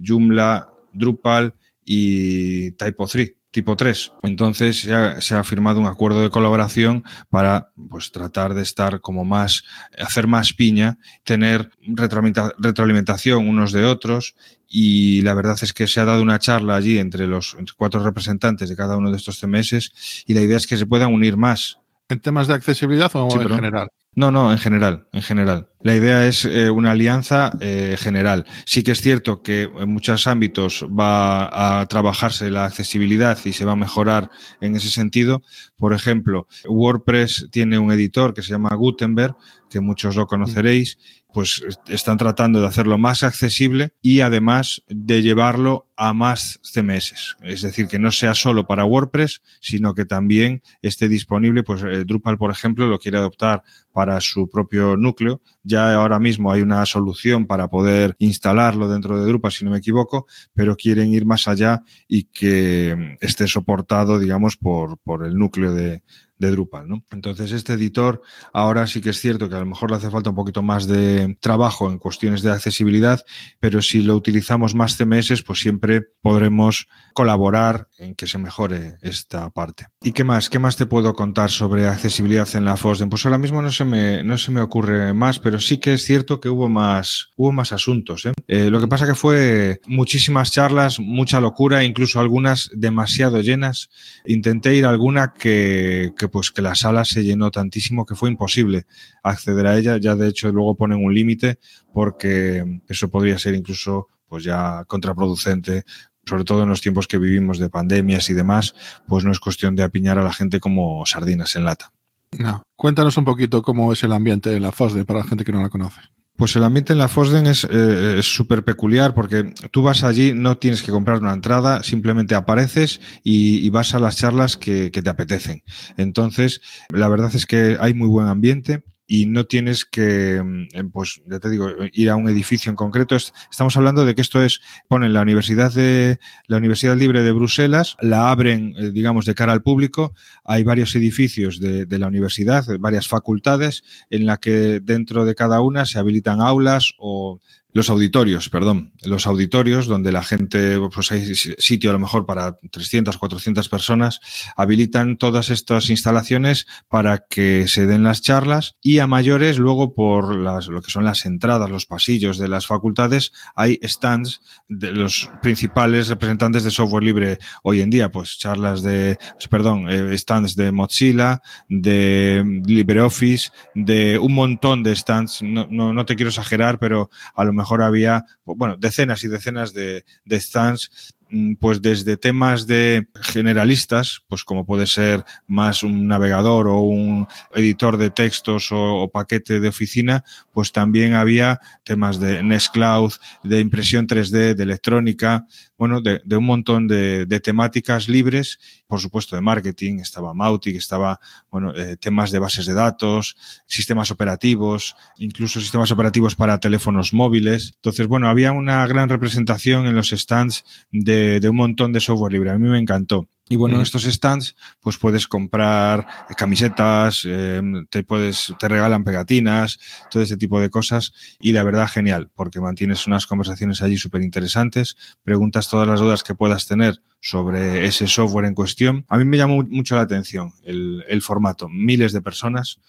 Joomla, Drupal y Typo3 tipo 3. Entonces se ha, firmado un acuerdo de colaboración para pues, tratar de estar como más, hacer más piña, tener retroalimentación unos de otros y la verdad es que se ha dado una charla allí entre los cuatro representantes de cada uno de estos CMS y la idea es que se puedan unir más. ¿En temas de accesibilidad o en general? No, no, en general, en general. La idea es eh, una alianza eh, general. Sí que es cierto que en muchos ámbitos va a trabajarse la accesibilidad y se va a mejorar en ese sentido. Por ejemplo, WordPress tiene un editor que se llama Gutenberg, que muchos lo conoceréis, pues están tratando de hacerlo más accesible y además de llevarlo a más CMS. Es decir, que no sea solo para WordPress, sino que también esté disponible, pues eh, Drupal, por ejemplo, lo quiere adoptar para su propio núcleo. Ya ahora mismo hay una solución para poder instalarlo dentro de Drupal, si no me equivoco, pero quieren ir más allá y que esté soportado, digamos, por, por el núcleo de, de Drupal, ¿no? Entonces, este editor ahora sí que es cierto que a lo mejor le hace falta un poquito más de trabajo en cuestiones de accesibilidad, pero si lo utilizamos más CMS, pues siempre podremos colaborar en que se mejore esta parte. ¿Y qué más? ¿Qué más te puedo contar sobre accesibilidad en la FOSDEM? Pues ahora mismo no se me, no se me ocurre más, pero sí que es cierto que hubo más, hubo más asuntos. ¿eh? Eh, lo que pasa que fue muchísimas charlas, mucha locura, incluso algunas demasiado llenas. Intenté ir a alguna que, que pues que la sala se llenó tantísimo que fue imposible acceder a ella. Ya de hecho luego ponen un límite porque eso podría ser incluso pues ya contraproducente sobre todo en los tiempos que vivimos de pandemias y demás, pues no es cuestión de apiñar a la gente como sardinas en lata. No. Cuéntanos un poquito cómo es el ambiente en la FOSDE para la gente que no la conoce. Pues el ambiente en la FOSDEN eh, es súper peculiar porque tú vas allí, no tienes que comprar una entrada, simplemente apareces y, vas a las charlas que, que, te apetecen. Entonces, la verdad es que hay muy buen ambiente y no tienes que, mm, pues ya te digo, ir a un edificio en concreto. Estamos hablando de que esto es, ponen la Universidad de la Universidad Libre de Bruselas, la abren, eh, digamos, de cara al público. Hay varios edificios de, de la universidad, varias facultades, en la que dentro de cada una se habilitan aulas o los auditorios, perdón, los auditorios donde la gente, pues hay sitio a lo mejor para 300, 400 personas, habilitan todas estas instalaciones para que se den las charlas y a mayores luego por las, lo que son las entradas, los pasillos de las facultades, hay stands de los principales representantes de software libre hoy en día, pues charlas de, perdón, eh, stands de Mozilla, de LibreOffice, de un montón de stands, no, no, no te quiero exagerar, pero a lo mejor había, bueno, decenas y decenas de, stands mm, pues desde temas de generalistas, pues como puede ser más un navegador o un editor de textos o, o paquete de oficina, pues también había temas de Nextcloud, de impresión 3D, de electrónica, bueno, de, de un montón de, de, temáticas libres, por supuesto de marketing, estaba Mautic, estaba, bueno, eh, temas de bases de datos, sistemas operativos, incluso sistemas operativos para teléfonos móviles. Entonces, bueno, había una gran representación en los stands de, de un montón de software libre. A mí me encantó. Y bueno, en estos stands, pues puedes comprar camisetas, eh, te puedes, te regalan pegatinas, todo ese tipo de cosas. Y la verdad, genial, porque mantienes unas conversaciones allí súper interesantes, preguntas todas las dudas que puedas tener sobre ese software en cuestión. A mí me llamó mucho la atención el, el formato. Miles de personas,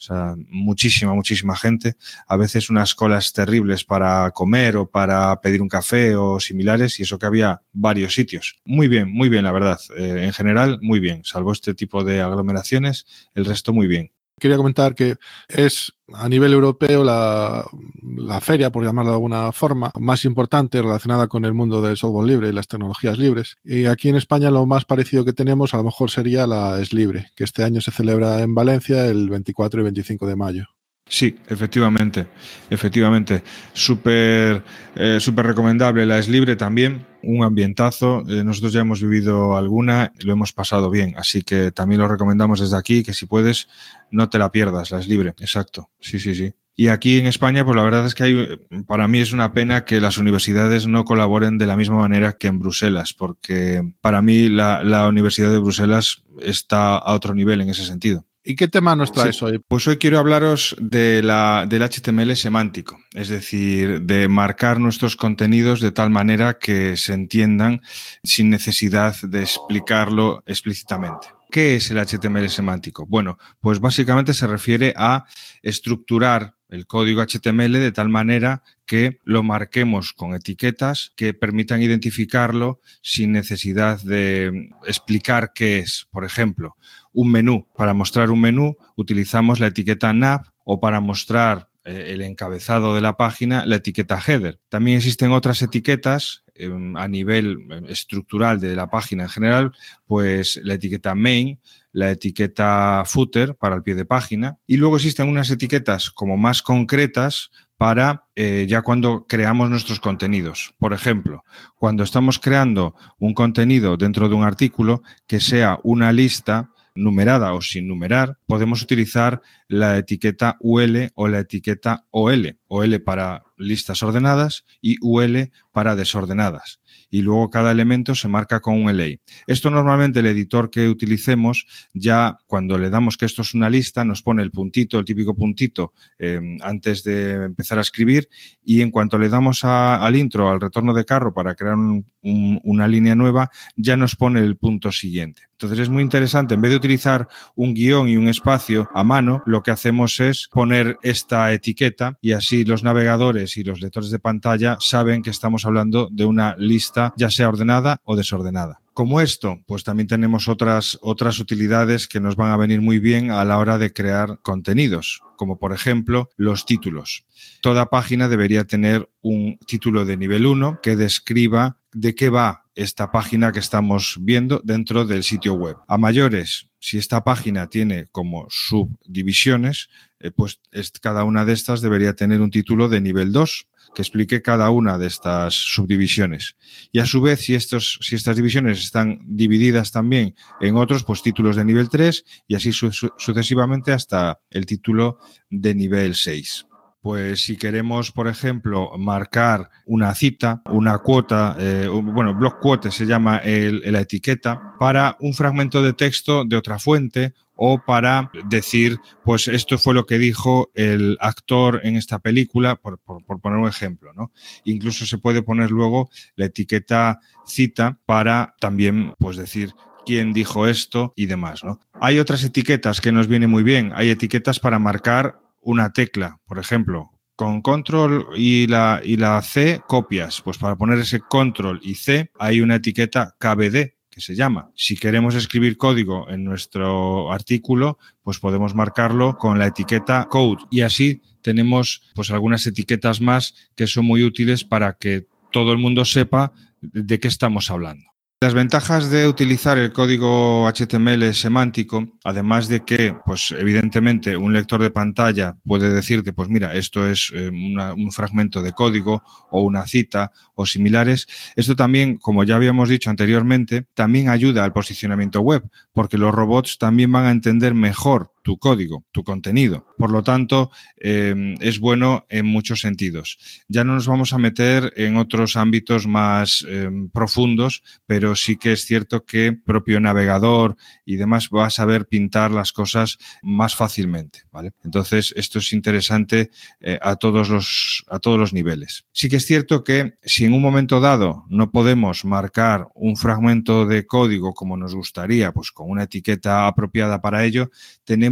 o sea, muchísima, muchísima gente. A veces unas colas terribles para comer o para pedir un café o similares y eso que había varios sitios. Muy bien, muy bien, la verdad. Eh, en general, muy bien. Salvo este tipo de aglomeraciones, el resto muy bien quería comentar que es a nivel europeo la, la, feria, por llamarlo de alguna forma, más importante relacionada con el mundo del software libre y las tecnologías libres. Y aquí en España lo más parecido que tenemos a lo mejor sería la Es Libre, que este año se celebra en Valencia el 24 y 25 de mayo. Sí, efectivamente, efectivamente. Súper eh, recomendable. La es libre también, un ambientazo. Eh, nosotros ya hemos vivido alguna lo hemos pasado bien. Así que también lo recomendamos desde aquí, que si puedes, no te la pierdas. La es libre, exacto. Sí, sí, sí. Y aquí en España, pues la verdad es que hay, para mí es una pena que las universidades no colaboren de la misma manera que en Bruselas, porque para mí la, la Universidad de Bruselas está a otro nivel en ese sentido. ¿Y qué tema nos traes Sí, hoy? Pues hoy quiero hablaros de la, del HTML semántico, es decir, de marcar nuestros contenidos de tal manera que se entiendan sin necesidad de explicarlo explícitamente. ¿Qué es el HTML semántico? Bueno, pues básicamente se refiere a estructurar el código HTML de tal manera que lo marquemos con etiquetas que permitan identificarlo sin necesidad de explicar qué es. Por ejemplo, un menú. Para mostrar un menú utilizamos la etiqueta nav o para mostrar eh, el encabezado de la página la etiqueta header. También existen otras etiquetas eh, a nivel estructural de la página en general, pues la etiqueta main, la etiqueta footer para el pie de página y luego existen unas etiquetas como más concretas para eh, ya cuando creamos nuestros contenidos. Por ejemplo, cuando estamos creando un contenido dentro de un artículo que sea una lista numerada o sin numerar, podemos utilizar la etiqueta UL o la etiqueta OL. OL para listas ordenadas y UL para desordenadas. Y luego cada elemento se marca con un LA. Esto normalmente el editor que utilicemos ya cuando le damos que esto es una lista nos pone el puntito, el típico puntito eh, antes de empezar a escribir y en cuanto le damos al intro, al retorno de carro para crear un, un, una línea nueva, ya nos pone el punto siguiente. Entonces es muy interesante, en vez de utilizar un guion y un espacio a mano, lo que hacemos es poner esta etiqueta y así los navegadores y los lectores de pantalla saben que estamos hablando de una lista ya sea ordenada o desordenada. Como esto, pues también tenemos otras, otras utilidades que nos van a venir muy bien a la hora de crear contenidos, como por ejemplo los títulos. Toda página debería tener un título de nivel 1 que describa de qué va esta página que estamos viendo dentro del sitio web. A mayores, si esta página tiene como subdivisiones, eh, pues es, cada una de estas debería tener un título de nivel 2 que explique cada una de estas subdivisiones. Y a su vez, si, estos, si estas divisiones están divididas también en otros, pues títulos de nivel 3 y así su sucesivamente hasta el título de nivel 6 pues si queremos, por ejemplo, marcar una cita, una cuota, eh, bueno, block quote se llama el, la etiqueta, para un fragmento de texto de otra fuente o para decir, pues esto fue lo que dijo el actor en esta película, por, por, poner un ejemplo, ¿no? Incluso se puede poner luego la etiqueta cita para también, pues decir quién dijo esto y demás, ¿no? Hay otras etiquetas que nos vienen muy bien. Hay etiquetas para marcar una tecla, por ejemplo, con control y la, y la C copias, pues para poner ese control y C hay una etiqueta KBD se llama. Si queremos escribir código en nuestro artículo, pues podemos marcarlo con la etiqueta code y así tenemos pues algunas etiquetas más que son muy útiles para que todo el mundo sepa de qué estamos hablando. Las ventajas de utilizar el código HTML semántico, además de que, pues evidentemente, un lector de pantalla puede decirte, pues mira, esto es eh, un fragmento de código o una cita o similares, esto también, como ya habíamos dicho anteriormente, también ayuda al posicionamiento web, porque los robots también van a entender mejor tu código, tu contenido. Por lo tanto, em, es bueno en muchos sentidos. Ya no nos vamos a meter en otros ámbitos más em, profundos, pero sí que es cierto que propio navegador y demás va a saber pintar las cosas más fácilmente. ¿vale? Entonces, esto es interesante eh, a, todos los, a todos los niveles. Sí que es cierto que si en un momento dado no podemos marcar un fragmento de código como nos gustaría, pues con una etiqueta apropiada para ello, tenemos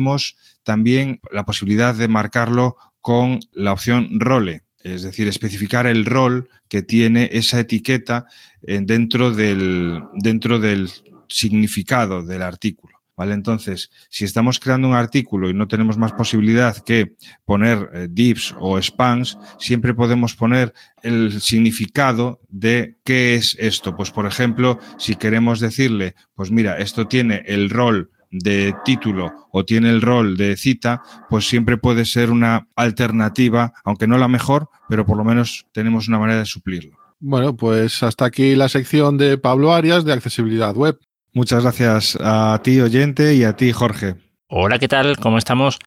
también la posibilidad de marcarlo con la opción role, es decir, especificar el rol que tiene esa etiqueta eh, dentro del, dentro del significado del artículo. ¿Vale? Entonces, si estamos creando un artículo y no tenemos más posibilidad que poner eh, divs o spans, siempre podemos poner el significado de qué es esto. Pues, por ejemplo, si queremos decirle, pues mira, esto tiene el rol de título o tiene el rol de cita, pues siempre puede ser una alternativa, aunque no la mejor, pero por lo menos tenemos una manera de suplirlo. Bueno, pues hasta aquí la sección de Pablo Arias de accesibilidad web. Muchas gracias a ti, oyente, y a ti, Jorge. Hola, ¿qué tal? ¿Cómo estamos?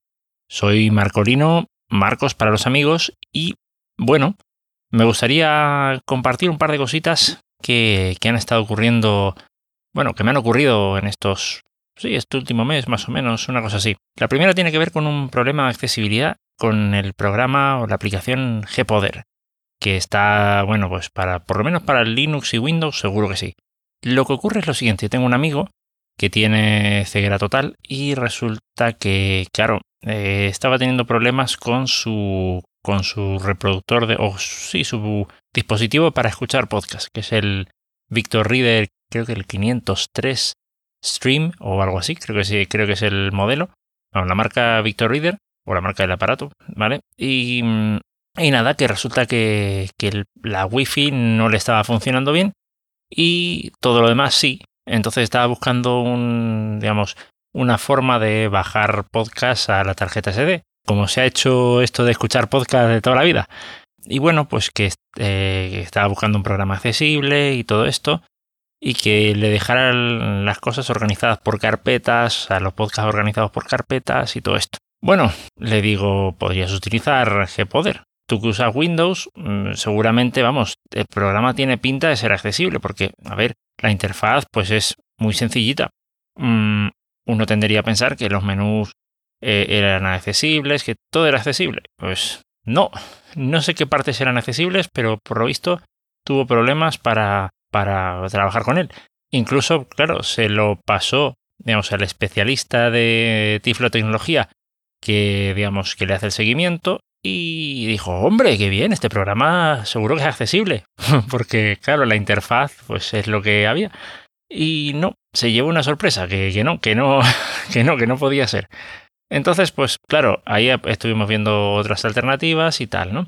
Soy Marcolino, Marcos para los amigos, y bueno, me gustaría compartir un par de cositas que, que han estado ocurriendo, bueno, que me han ocurrido en estos Sí, este último mes, más o menos, una cosa así. La primera tiene que ver con un problema de accesibilidad con el programa o la aplicación Gpoder, que está, bueno, pues para, por lo menos para Linux y Windows, seguro que sí. Lo que ocurre es lo siguiente, tengo un amigo que tiene ceguera total y resulta que, claro, eh, estaba teniendo problemas con su con su reproductor de o sí, su dispositivo para escuchar podcast, que es el Victor Reader, creo que el 503 Stream o algo así, creo que sí, creo que es el modelo. la marca Victor Reader o la marca del aparato, ¿vale? Y, nada, que resulta que, que la Wi-Fi no le estaba funcionando bien y todo lo demás sí. Entonces estaba buscando un, digamos, una forma de bajar podcast a la tarjeta SD, como se ha hecho esto de escuchar podcast de toda la vida. Y bueno, pues que eh, estaba buscando un programa accesible y todo esto y que le dejaran las cosas organizadas por carpetas, a los podcasts organizados por carpetas y todo esto. Bueno, le digo, podrías utilizar Gpoder. Tú que usas Windows, mm, seguramente, vamos, el programa tiene pinta de ser accesible, porque, a ver, la interfaz pues es muy sencillita. Mm, uno tendría a pensar que los menús eh, eran accesibles, que todo era accesible. Pues no, no sé qué partes eran accesibles, pero por lo visto tuvo problemas para para trabajar con él. Incluso, claro, se lo pasó, digamos, al especialista de Tiflo Tecnología que, digamos, que le hace el seguimiento y dijo, hombre, qué bien, este programa seguro que es accesible, <laughs> porque, claro, la interfaz, pues es lo que había. Y no, se llevó una sorpresa, que, que no, que no, <laughs> que no, que no podía ser. Entonces, pues claro, ahí estuvimos viendo otras alternativas y tal, ¿no?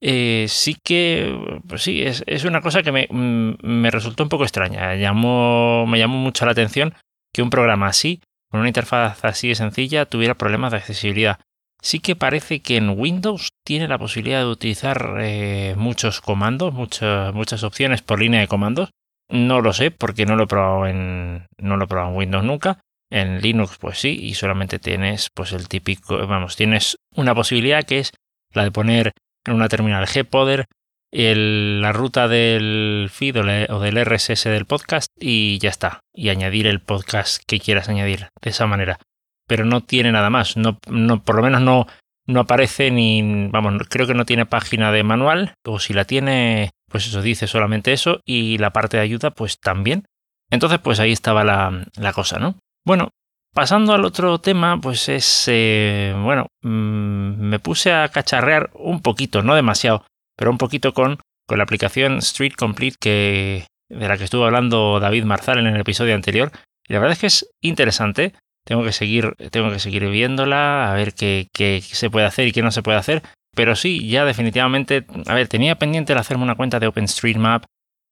Eh, sí que, pues sí, es, una cosa que me, mm, me resultó un poco extraña. Llamó, me llamó mucho la atención que un programa así, con una interfaz así de sencilla, tuviera problemas de accesibilidad. Sí que parece que en Windows tiene la posibilidad de utilizar eh, muchos comandos, muchas, muchas opciones por línea de comandos. No lo sé porque no lo he probado en, no lo he probado en Windows nunca. En Linux, pues sí, y solamente tienes, pues el típico, vamos, tienes una posibilidad que es la de poner en una terminal Gpoder la ruta del feed o, del RSS del podcast y ya está. Y añadir el podcast que quieras añadir de esa manera. Pero no tiene nada más. No, no, por lo menos no, no aparece ni. Vamos, creo que no tiene página de manual. O si la tiene, pues eso dice solamente eso. Y la parte de ayuda, pues también. Entonces, pues ahí estaba la, la cosa, ¿no? Bueno, Pasando al otro tema, pues es, eh, bueno, mm, me puse a cacharrear un poquito, no demasiado, pero un poquito con, con la aplicación Street Complete que, de la que estuvo hablando David Marzal en el episodio anterior. Y la verdad es que es interesante. Tengo que seguir, tengo que seguir viéndola, a ver qué, qué se puede hacer y qué no se puede hacer. Pero sí, ya definitivamente, a ver, tenía pendiente el hacerme una cuenta de OpenStreetMap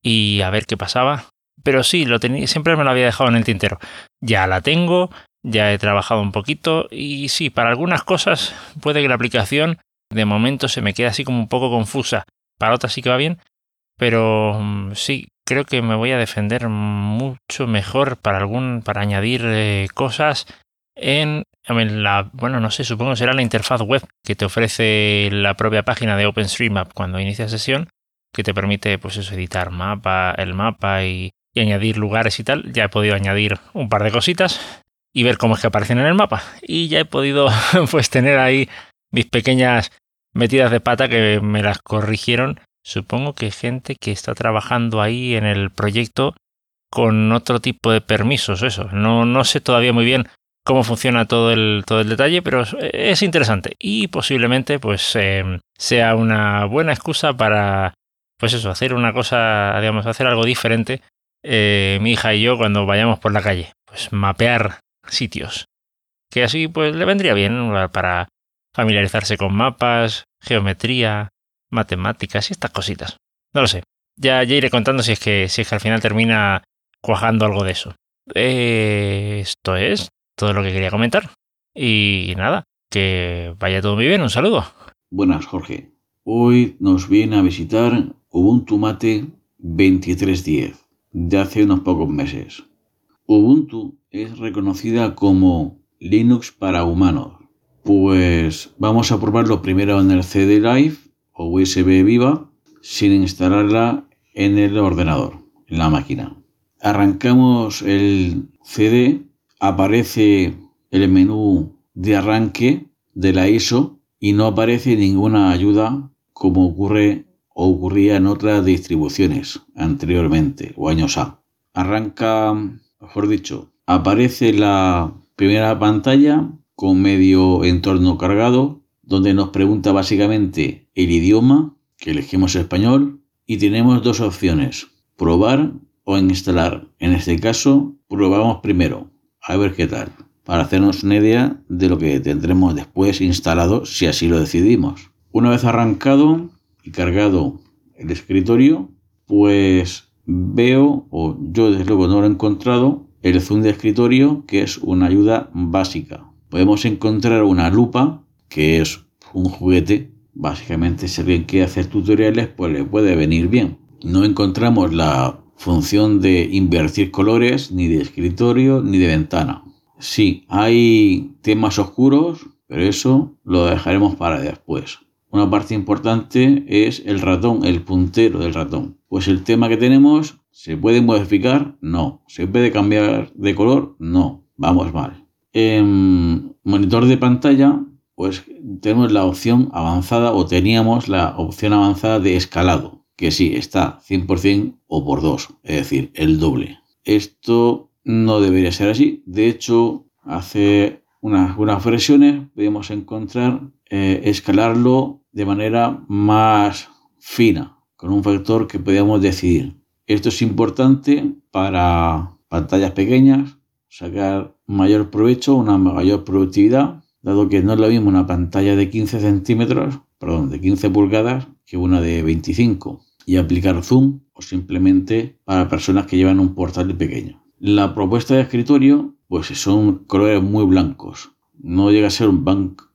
y a ver qué pasaba. Pero sí, lo tenía, siempre me lo había dejado en el tintero. Ya la tengo, ya he trabajado un poquito y sí, para algunas cosas puede que la aplicación de momento se me quede así como un poco confusa. Para otras sí que va bien, pero mm, sí, creo que me voy a defender mucho mejor para algún para añadir eh, cosas en, la bueno no sé supongo que será la interfaz web que te ofrece la propia página de OpenStreetMap cuando inicia sesión que te permite pues eso editar mapa el mapa y, y añadir lugares y tal ya he podido añadir un par de cositas y ver cómo es que aparecen en el mapa. Y ya he podido <laughs> pues tener ahí mis pequeñas metidas de pata que me las corrigieron. Supongo que gente que está trabajando ahí en el proyecto con otro tipo de permisos, eso. No, no sé todavía muy bien cómo funciona todo el, todo el detalle, pero es interesante. Y posiblemente pues em, sea una buena excusa para pues eso, hacer una cosa, digamos, hacer algo diferente eh, mi hija y yo cuando vayamos por la calle, pues mapear sitios. Que así pues le vendría bien para familiarizarse con mapas, geometría, matemáticas y estas cositas. No lo sé. Ya, ya iré contando si es que si es que al final termina cuajando algo de eso. Eh, esto es todo lo que quería comentar. Y nada, que vaya todo muy bien. Un saludo. Buenas, Jorge. Hoy nos viene a visitar Ubuntu Mate 2310 de hace unos pocos meses. Ubuntu es reconocida como Linux para humanos. Pues vamos a probarlo primero en el CD Live o USB viva sin instalarla en el ordenador, en la máquina. Arrancamos el CD, aparece el menú de arranque de la ISO y no aparece ninguna ayuda como ocurre o ocurría en otras distribuciones anteriormente o años A. Arranca, mejor dicho, aparece la primera pantalla con medio entorno cargado donde nos pregunta básicamente el idioma, que elegimos español, y tenemos dos opciones, probar o instalar. En este caso, probamos primero, a ver qué tal, para hacernos una idea de lo que tendremos después instalado si así lo decidimos. Una vez arrancado y cargado el escritorio, pues veo, o yo desde luego no lo he encontrado, el zoom de escritorio, que es una ayuda básica. Podemos encontrar una lupa que es un juguete, básicamente si alguien quiere hacer tutoriales, pues le puede venir bien. No encontramos la función de invertir colores, ni de escritorio, ni de ventana. Sí, hay temas oscuros, pero eso lo dejaremos para después. Una parte importante es el ratón, el puntero del ratón. Pues el tema que tenemos, ¿se puede modificar? No. ¿Se puede cambiar de color? No. Vamos mal. En monitor de pantalla pues tenemos la opción avanzada o teníamos la opción avanzada de escalado, que sí, está 100% o por 2, es decir, el doble. Esto no debería ser así. De hecho, hace unas, unas versiones podemos encontrar eh, escalarlo de manera más fina, con un factor que podíamos decidir. Esto es importante para pantallas pequeñas, sacar mayor provecho, una mayor productividad dado que no es lo mismo una pantalla de 15 centímetros, perdón, de 15 pulgadas que una de 25 y aplicar zoom o simplemente para personas que llevan un portátil pequeño. La propuesta de escritorio pues son colores muy blancos. No llega a ser un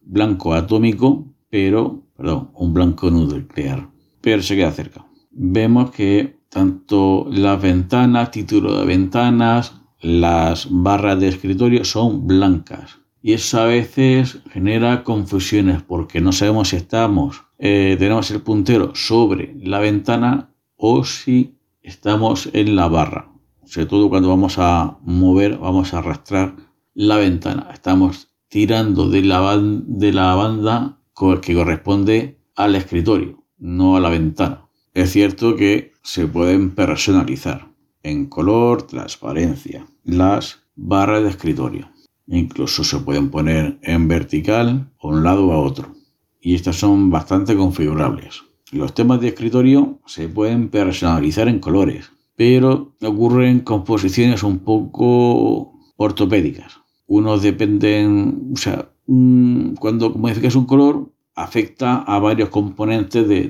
blanco atómico, pero, perdón, un blanco nuclear, pero se queda cerca. Vemos que tanto las ventanas, título de ventanas, las barras de escritorio son blancas y eso a veces genera confusiones porque no sabemos si estamos, eh, tenemos el puntero sobre la ventana o si estamos en la barra. Sobre todo cuando vamos a mover, vamos a arrastrar la ventana. Estamos tirando de la, de la banda que corresponde al escritorio, no a la ventana. Es cierto que se pueden personalizar en color, transparencia, las barras de escritorio. Incluso se pueden poner en vertical a un lado a otro. Y estas son bastante configurables. Los temas de escritorio se pueden personalizar en colores, pero ocurren composiciones un poco ortopédicas. Unos dependen, o sea, cuando modificas un color, afecta a varios componentes de,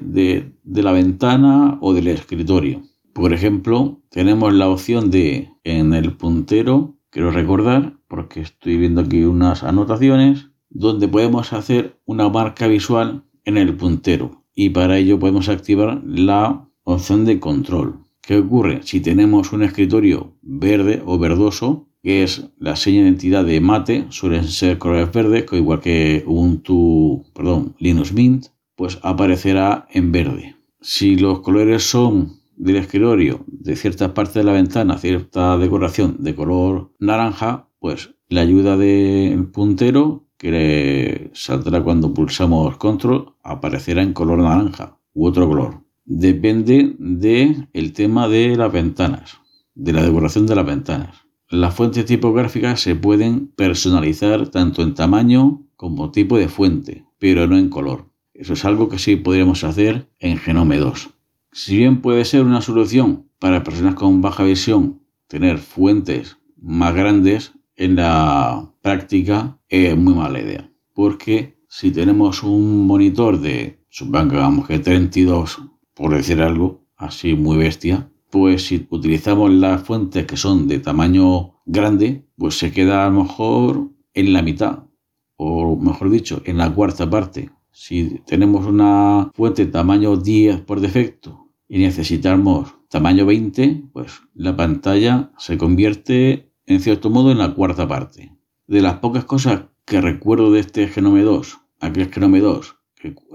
de, la ventana o del escritorio. Por ejemplo, tenemos la opción de en el puntero, quiero recordar, porque estoy viendo aquí unas anotaciones, donde podemos hacer una marca visual en el puntero. Y para ello podemos activar la opción de control. ¿Qué ocurre? Si tenemos un escritorio verde o verdoso, que es la seña de identidad de mate, suelen ser colores verdes, igual que Ubuntu, perdón, Linux Mint, pues aparecerá en verde. Si los colores son del escritorio, de ciertas partes de la ventana, cierta decoración de color naranja, pues la ayuda del puntero, que saldrá cuando pulsamos control, aparecerá en color naranja u otro color. Depende del el tema de las ventanas, de la decoración de las ventanas. Las fuentes tipográficas se pueden personalizar tanto en tamaño como tipo de fuente, pero no en color. Eso es algo que sí podríamos hacer en Genome 2. Si bien puede ser una solución para personas con baja visión tener fuentes más grandes, en la práctica es muy mala idea. Porque si tenemos un monitor de, supongamos que 32, por decir algo, así muy bestia, pues si utilizamos las fuentes que son de tamaño grande, pues se queda a lo mejor en la mitad, o mejor dicho, en la cuarta parte. Si tenemos una fuente tamaño 10 por defecto y necesitamos tamaño 20, pues la pantalla se convierte en cierto modo en la cuarta parte. De las pocas cosas que recuerdo de este Genome 2, aquel Genome 2,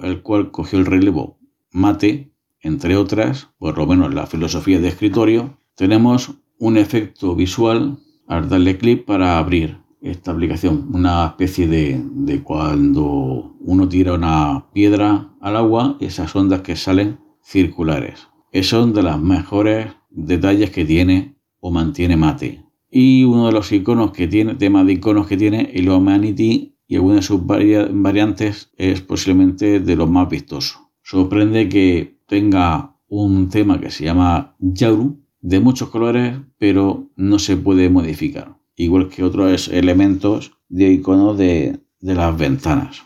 el cual cogió el relevo mate, entre otras, por lo menos la filosofía de escritorio, tenemos un efecto visual al darle clic para abrir esta aplicación. Una especie de, de, cuando uno tira una piedra al agua, esas ondas que salen circulares. Es son de las mejores detalles que tiene o mantiene Mate. Y uno de los iconos que tiene, tema de iconos que tiene, el Humanity y algunas de sus variantes es posiblemente de los más vistosos. Sorprende que tenga un tema que se llama Yauru de muchos colores, pero no se puede modificar, igual que otros elementos de iconos de, de las ventanas.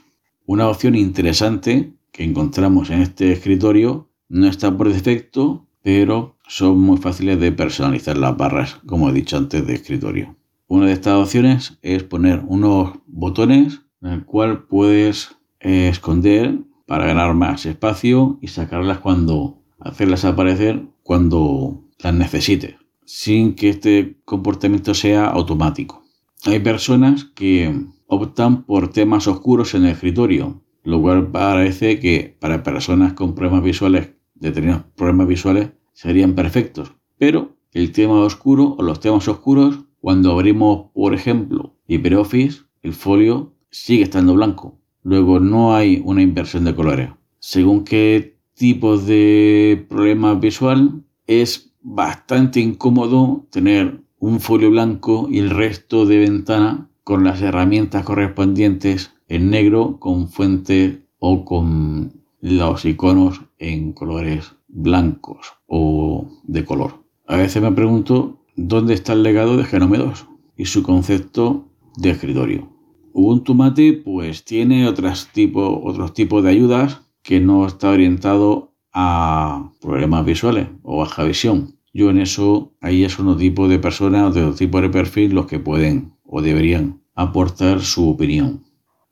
Una opción interesante que encontramos en este escritorio no está por defecto, pero son muy fáciles de personalizar las barras, como he dicho antes, de escritorio. Una de estas opciones es poner unos botones en el cual puedes esconder para ganar más espacio y sacarlas cuando, hacerlas aparecer cuando las necesites, sin que este comportamiento sea automático. Hay personas que optan por temas oscuros en el escritorio, lo cual parece que para personas con problemas visuales, determinados problemas visuales, serían perfectos. Pero el tema oscuro o los temas oscuros, cuando abrimos, por ejemplo, LibreOffice, el folio sigue estando blanco. Luego no hay una inversión de colores. Según qué tipo de problema visual, es bastante incómodo tener un folio blanco y el resto de ventana con las herramientas correspondientes en negro con fuente o con los iconos en colores blancos o de color. A veces me pregunto dónde está el legado de Genome 2 y su concepto de escritorio. Ubuntu Mate pues tiene otros tipos de ayudas que no está orientado a problemas visuales o baja visión. Yo en eso, ahí es uno tipo de personas otro tipo de perfil los que pueden o deberían aportar su opinión.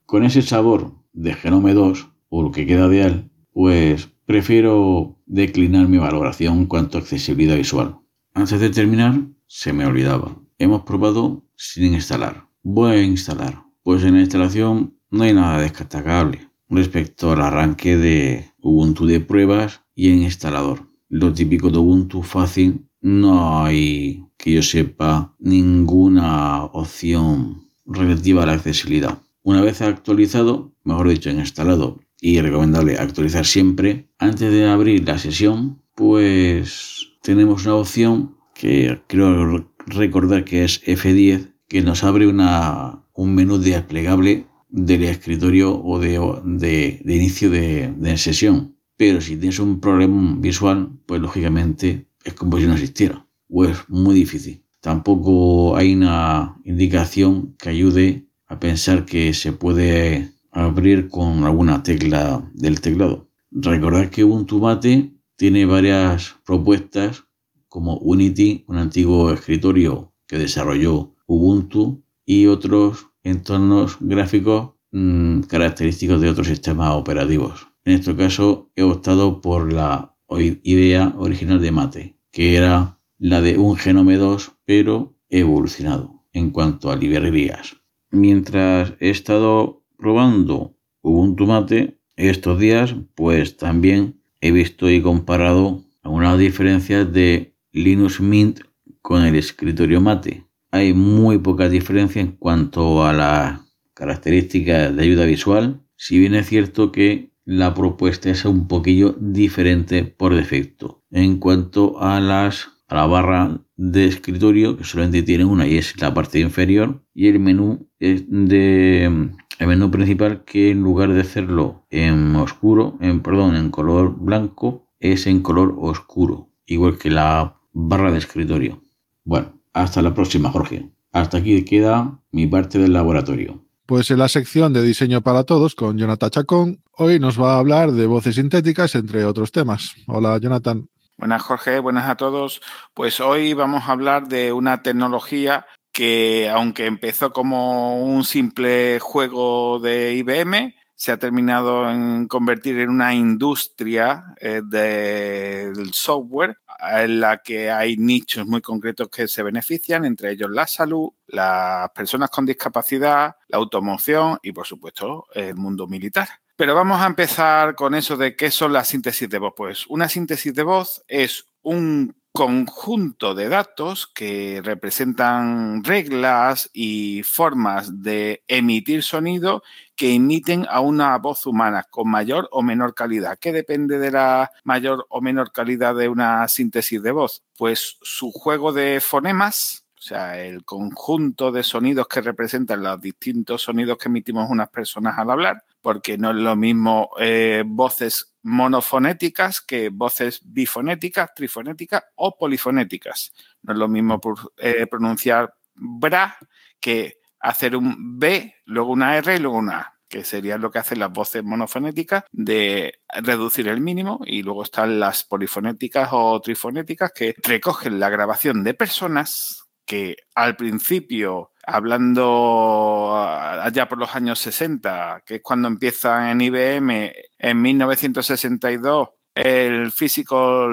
Con ese sabor de Genome 2 o lo que queda de él, pues prefiero declinar mi valoración cuanto a accesibilidad visual. Antes de terminar, se me olvidaba. Hemos probado sin instalar. Voy a instalar. Pues en la instalación no hay nada destacable respecto al arranque de Ubuntu de pruebas y en instalador. Lo típico de Ubuntu fácil, no hay que yo sepa ninguna opción relativa a la accesibilidad. Una vez actualizado, mejor dicho, instalado y recomendable actualizar siempre, antes de abrir la sesión, pues tenemos una opción que creo recordar que es F10, que nos abre una un menú desplegable del escritorio o de, inicio de, sesión. Pero si tienes un problema visual, pues lógicamente es como si no existiera. O es muy difícil. Tampoco hay una indicación que ayude a pensar que se puede abrir con alguna tecla del teclado. Recordad que Ubuntu Mate tiene varias propuestas como Unity, un antiguo escritorio que desarrolló Ubuntu y otros entornos gráficos mmm, característicos de otros sistemas operativos. En este caso he optado por la idea original de Mate, que era la de un Genome 2 pero evolucionado en cuanto a librerías. Mientras he estado probando Ubuntu Mate estos días, pues también he visto y comparado algunas diferencias de Linux Mint con el escritorio Mate. Hay muy poca diferencia en cuanto a las características de ayuda visual, si bien es cierto que la propuesta es un poquillo diferente por defecto. En cuanto a las a la barra de escritorio, que solamente tiene una y es la parte inferior, y el menú es de el menú principal que en lugar de hacerlo en oscuro, en perdón, en color blanco, es en color oscuro, igual que la barra de escritorio. Bueno, hasta la próxima, Jorge. Hasta aquí queda mi parte del laboratorio. Pues en la sección de diseño para todos con Jonathan Chacón, hoy nos va a hablar de voces sintéticas, entre otros temas. Hola, Jonathan. Buenas, Jorge. Buenas a todos. Pues hoy vamos a hablar de una tecnología que, aunque empezó como un simple juego de IBM, se ha terminado en convertir en una industria eh, del software en la que hay nichos muy concretos que se benefician, entre ellos la salud, las personas con discapacidad, la automoción y, por supuesto, el mundo militar. Pero vamos a empezar con eso de qué son las síntesis de voz. Pues una síntesis de voz es un conjunto de datos que representan reglas y formas de emitir sonido que emiten a una voz humana con mayor o menor calidad. ¿Qué depende de la mayor o menor calidad de una síntesis de voz? Pues su juego de fonemas, o sea, el conjunto de sonidos que representan los distintos sonidos que emitimos unas personas al hablar, porque no es lo mismo eh, voces monofonéticas que voces bifonéticas, trifonéticas o polifonéticas. No es lo mismo eh, pronunciar bra que hacer un B, luego una R y luego una A, que sería lo que hacen las voces monofonéticas de reducir el mínimo y luego están las polifonéticas o trifonéticas que recogen la grabación de personas que al principio hablando allá por los años 60, que es cuando empieza en IBM, en 1962, el físico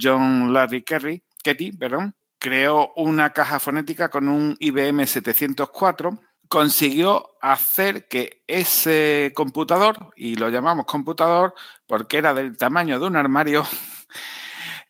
John Larry Kerry, Ketty, perdón, creó una caja fonética con un IBM 704 consiguió hacer que ese computador, y lo llamamos computador porque era del tamaño de un armario, <laughs>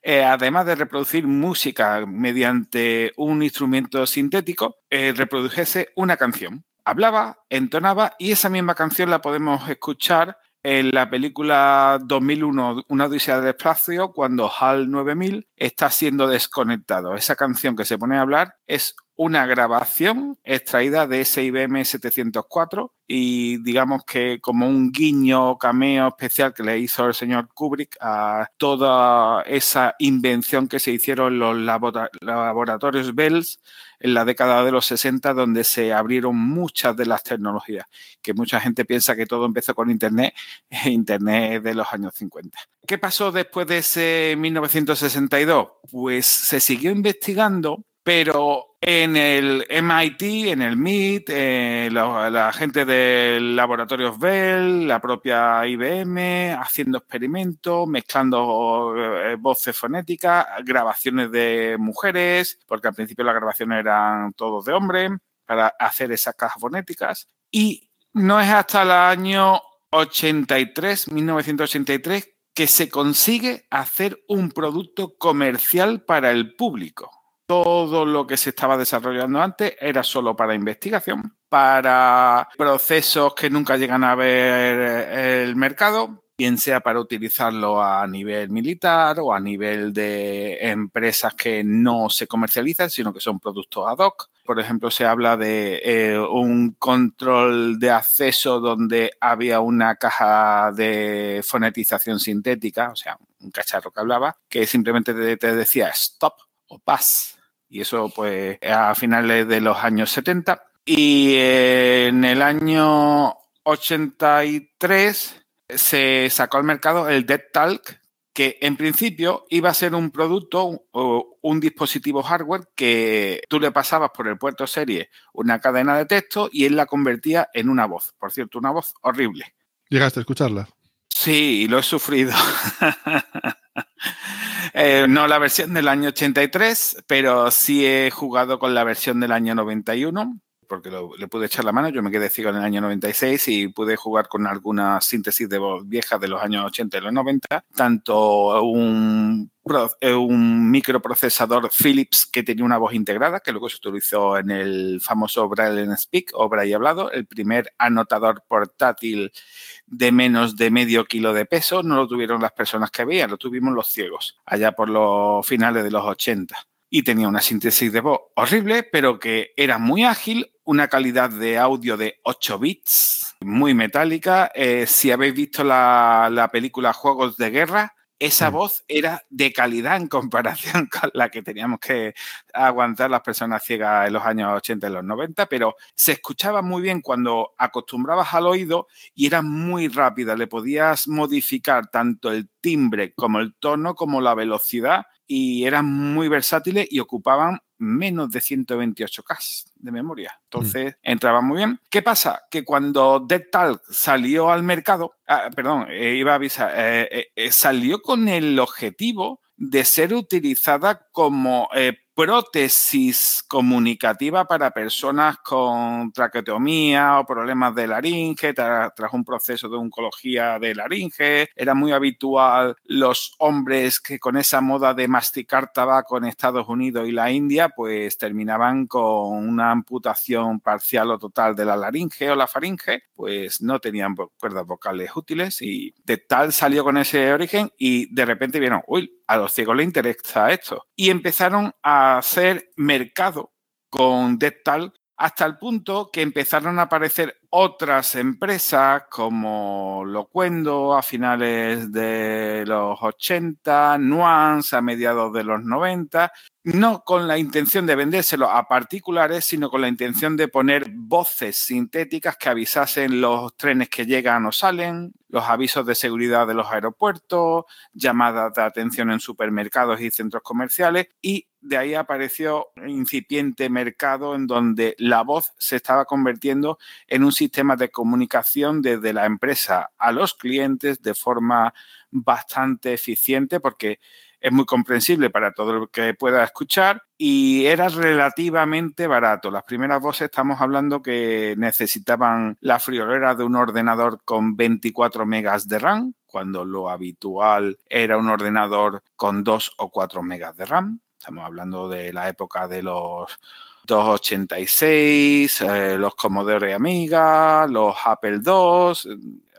eh, además de reproducir música mediante un instrumento sintético, eh, reprodujese una canción. Hablaba, entonaba y esa misma canción la podemos escuchar en la película 2001, Una Odisea del Espacio, cuando HAL 9000 está siendo desconectado. Esa canción que se pone a hablar es una grabación extraída de ese IBM 704 y digamos que como un guiño cameo especial que le hizo el señor Kubrick a toda esa invención que se hicieron los laboratorios Bells en la década de los 60 donde se abrieron muchas de las tecnologías, que mucha gente piensa que todo empezó con Internet, <laughs> Internet de los años 50. ¿Qué pasó después de ese 1962? Pues se siguió investigando pero en el MIT, en el MIT, eh, la, gente del laboratorio Bell, la propia IBM, haciendo experimentos, mezclando eh, voces fonéticas, grabaciones de mujeres, porque al principio las grabaciones eran todos de hombres, para hacer esas cajas fonéticas. Y no es hasta el año 83, 1983, que se consigue hacer un producto comercial para el público todo lo que se estaba desarrollando antes era solo para investigación, para procesos que nunca llegan a ver eh, el mercado, bien sea para utilizarlo a nivel militar o a nivel de empresas que no se comercializan, sino que son productos ad hoc. Por ejemplo, se habla de eh, un control de acceso donde había una caja de fonetización sintética, o sea, un cacharro que hablaba, que simplemente te decía stop o pass y eso pues a finales de los años 70. Y en el año 83 se sacó al mercado el Dead Talk, que en principio iba a ser un producto o un dispositivo hardware que tú le pasabas por el puerto serie una cadena de texto y él la convertía en una voz. Por cierto, una voz horrible. ¿Llegaste a escucharla? Sí, lo he sufrido. <laughs> Eh, no la versión del año 83, pero sí he jugado con la versión del año 91 porque le pude echar la mano, yo me quedé ciego en el año 96 y pude jugar con algunas síntesis de voz viejas de los años 80 y los 90, tanto un, eh, un microprocesador Philips que tenía una voz integrada, que luego se utilizó en el famoso Braille Speak o Braille Hablado, el primer anotador portátil de menos de medio kilo de peso, no lo tuvieron las personas que veían, lo tuvimos los ciegos, allá por los finales de los 80 y tenía una síntesis de voz horrible, pero que era muy ágil, una calidad de audio de 8 bits, muy metálica. Eh, si habéis visto la, película Juegos de Guerra, esa mm. voz era de calidad en comparación <laughs> con la que teníamos que aguantar las personas ciegas en los años 80 y los 90, pero se escuchaba muy bien cuando acostumbrabas al oído y era muy rápida. Le podías modificar tanto el timbre como el tono como la velocidad y eran muy versátiles y ocupaban menos de 128K de memoria. Mm. Entonces, entraba muy bien. ¿Qué pasa? Que cuando Dead Talk salió al mercado, ah, perdón, eh, iba a avisar, eh, eh, salió con el objetivo de ser utilizada como prótesis comunicativa para personas con traqueotomía o problemas de laringe, tras, un proceso de oncología de laringe. Era muy habitual los hombres que con esa moda de masticar tabaco en Estados Unidos y la India, pues terminaban con una amputación parcial o total de la laringe o la faringe, pues no tenían cuerdas vocales útiles y de tal salió con ese origen y de repente vieron, uy, a los ciegos les interesa esto. Y empezaron a hacer mercado con Dental hasta el punto que empezaron a aparecer otras empresas como Locuendo a finales de los 80, Nuance a mediados de los 90, no con la intención de vendérselo a particulares, sino con la intención de poner voces sintéticas que avisasen los trenes que llegan o salen, los avisos de seguridad de los aeropuertos, llamadas de atención en supermercados y centros comerciales y de ahí apareció un incipiente mercado en donde la voz se estaba convirtiendo en un sistema de comunicación desde la empresa a los clientes de forma bastante eficiente porque es muy comprensible para todo el que pueda escuchar y era relativamente barato. Las primeras voces estamos hablando que necesitaban la friolera de un ordenador con 24 megas de RAM, cuando lo habitual era un ordenador con 2 o 4 megas de RAM. Estamos hablando de la época de los 286, eh, los Commodore Amiga, los Apple II,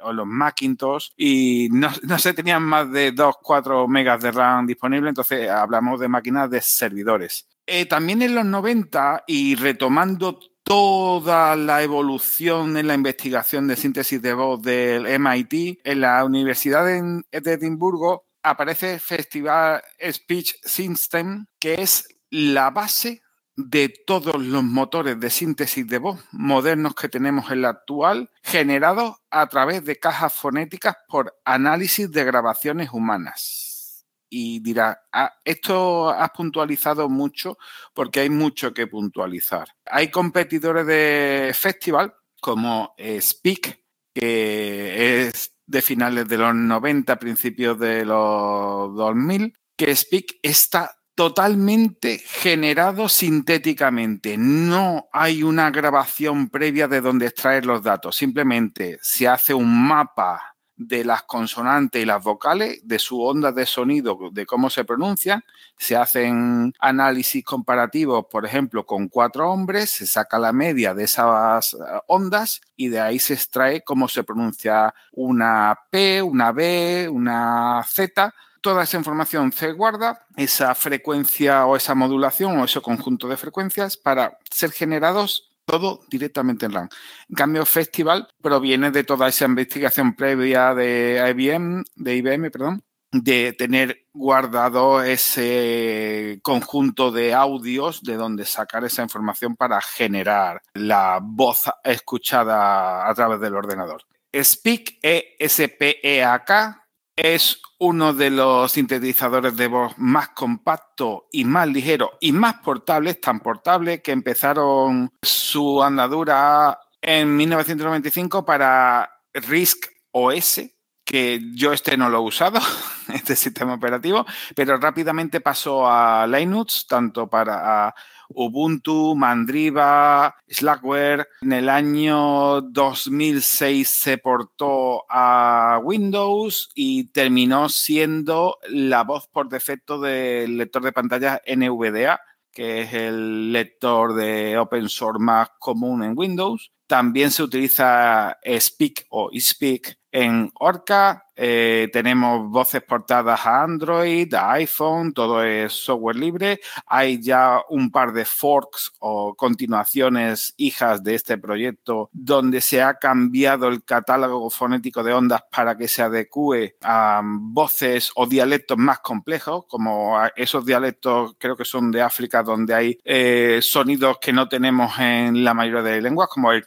o los Macintosh y no, se tenían más de 2, 4 megas de RAM disponible, entonces hablamos de máquinas de servidores. Eh, también en los 90 y retomando toda la evolución en la investigación de síntesis de voz del MIT, en la Universidad de Edimburgo aparece Festival Speech System, que es la base de todos los motores de síntesis de voz modernos que tenemos en la actual, generados a través de cajas fonéticas por análisis de grabaciones humanas. Y dirá, ah, esto has puntualizado mucho porque hay mucho que puntualizar. Hay competidores de festival como eh, Speak, que es de finales de los 90, principios de los 2000, que Speak está totalmente generado sintéticamente. No hay una grabación previa de donde extraer los datos. Simplemente se hace un mapa de las consonantes y las vocales, de su onda de sonido, de cómo se pronuncian. Se hacen análisis comparativos, por ejemplo, con cuatro hombres, se saca la media de esas eh, ondas y de ahí se extrae cómo se pronuncia una P, una B, una Z toda esa información se guarda, esa frecuencia o esa modulación o ese conjunto de frecuencias para ser generados todo directamente en RAM. En cambio, Festival proviene de toda esa investigación previa de IBM, de IBM, perdón, de tener guardado ese conjunto de audios de donde sacar esa información para generar la voz escuchada a través del ordenador. Speak, E-S-P-E-A-K, es uno de los sintetizadores de voz más compacto y más ligero y más portables, tan portable que empezaron su andadura en 1995 para RISC OS, que yo este no lo he usado, <laughs> este sistema operativo, pero rápidamente pasó a Linux, tanto para Ubuntu, Mandriva, Slackware. En el año 2006 se portó a Windows y terminó siendo la voz por defecto del lector de pantalla NVDA, que es el lector de open source más común en Windows. También se utiliza Speak o Speak en Orca. Eh, tenemos voces portadas a Android, a iPhone, todo es software libre. Hay ya un par de forks o continuaciones hijas de este proyecto donde se ha cambiado el catálogo fonético de ondas para que se adecue a voces o dialectos más complejos, como esos dialectos creo que son de África donde hay eh, sonidos que no tenemos en la mayoría de lenguas, como el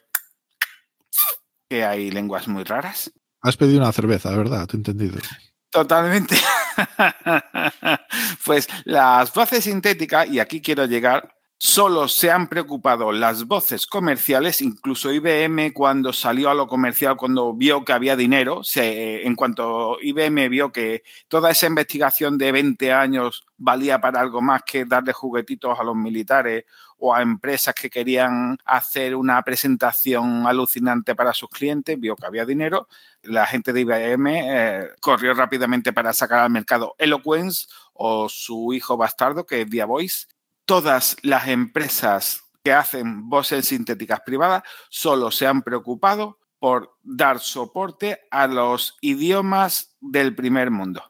que hay lenguas muy raras. Has pedido una cerveza, ¿verdad? Te he entendido. Totalmente. <laughs> pues las voces sintéticas, y aquí quiero llegar, solo se han preocupado las voces comerciales, incluso IBM cuando salió a lo comercial, cuando vio que había dinero, en cuanto IBM vio que toda esa investigación de 20 años valía para algo más que darle juguetitos a los militares o a empresas que querían hacer una presentación alucinante para sus clientes, vio que había dinero, la gente de IBM eh, corrió rápidamente para sacar al mercado Eloquence o su hijo bastardo, que es Voice. Todas las empresas que hacen voces sintéticas privadas solo se han preocupado por dar soporte a los idiomas del primer mundo.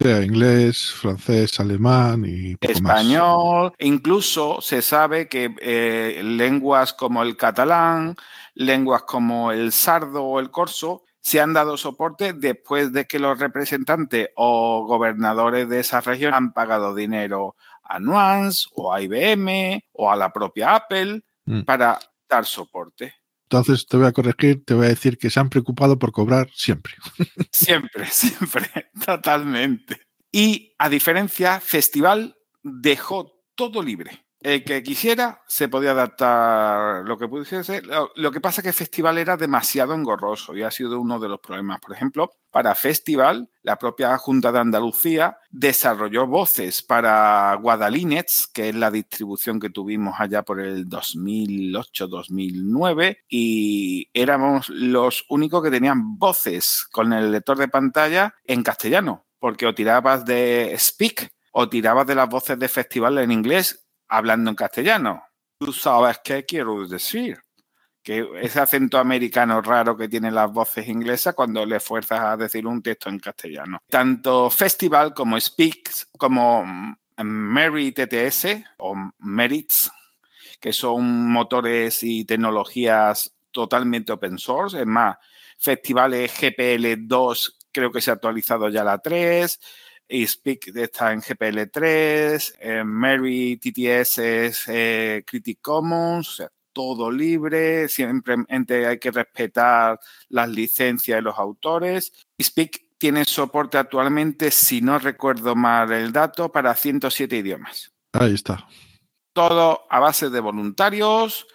Sea inglés, francés, alemán y español. Incluso se sabe que eh, lenguas como el catalán, lenguas como el sardo o el corso se han dado soporte después de que los representantes o gobernadores de esa región han pagado dinero a Nuance o a IBM o a la propia Apple mm. para dar soporte. Entonces te voy a corregir, te voy a decir que se han preocupado por cobrar siempre. <laughs> Siempre, siempre, totalmente. Y a diferencia, Festival dejó todo libre. El que quisiera se podía adaptar lo que pudiese Lo, que pasa es que Festival era demasiado engorroso y ha sido uno de los problemas. Por ejemplo, para Festival, la propia Junta de Andalucía desarrolló voces para Guadalinets, que es la distribución que tuvimos allá por el 2008-2009, y éramos los únicos que tenían voces con el lector de pantalla en castellano, porque o tirabas de Speak o tirabas de las voces de Festival en inglés hablando en castellano. Tú sabes qué quiero decir. Que ese acento americano raro que tienen las voces inglesas cuando le fuerzas a decir un texto en castellano. Tanto Festival como Speaks, como Mary TTS o Merits, que son motores y tecnologías totalmente open source. Es más, festivales GPL2 creo que se ha actualizado ya la 3 y Speak está en GPL3, eh, Mary TTS es eh, Critic Commons, o sea, todo libre, simplemente hay que respetar las licencias de los autores. Speak tiene soporte actualmente, si no recuerdo mal el dato, para 107 idiomas. Ahí está. Todo a base de voluntarios,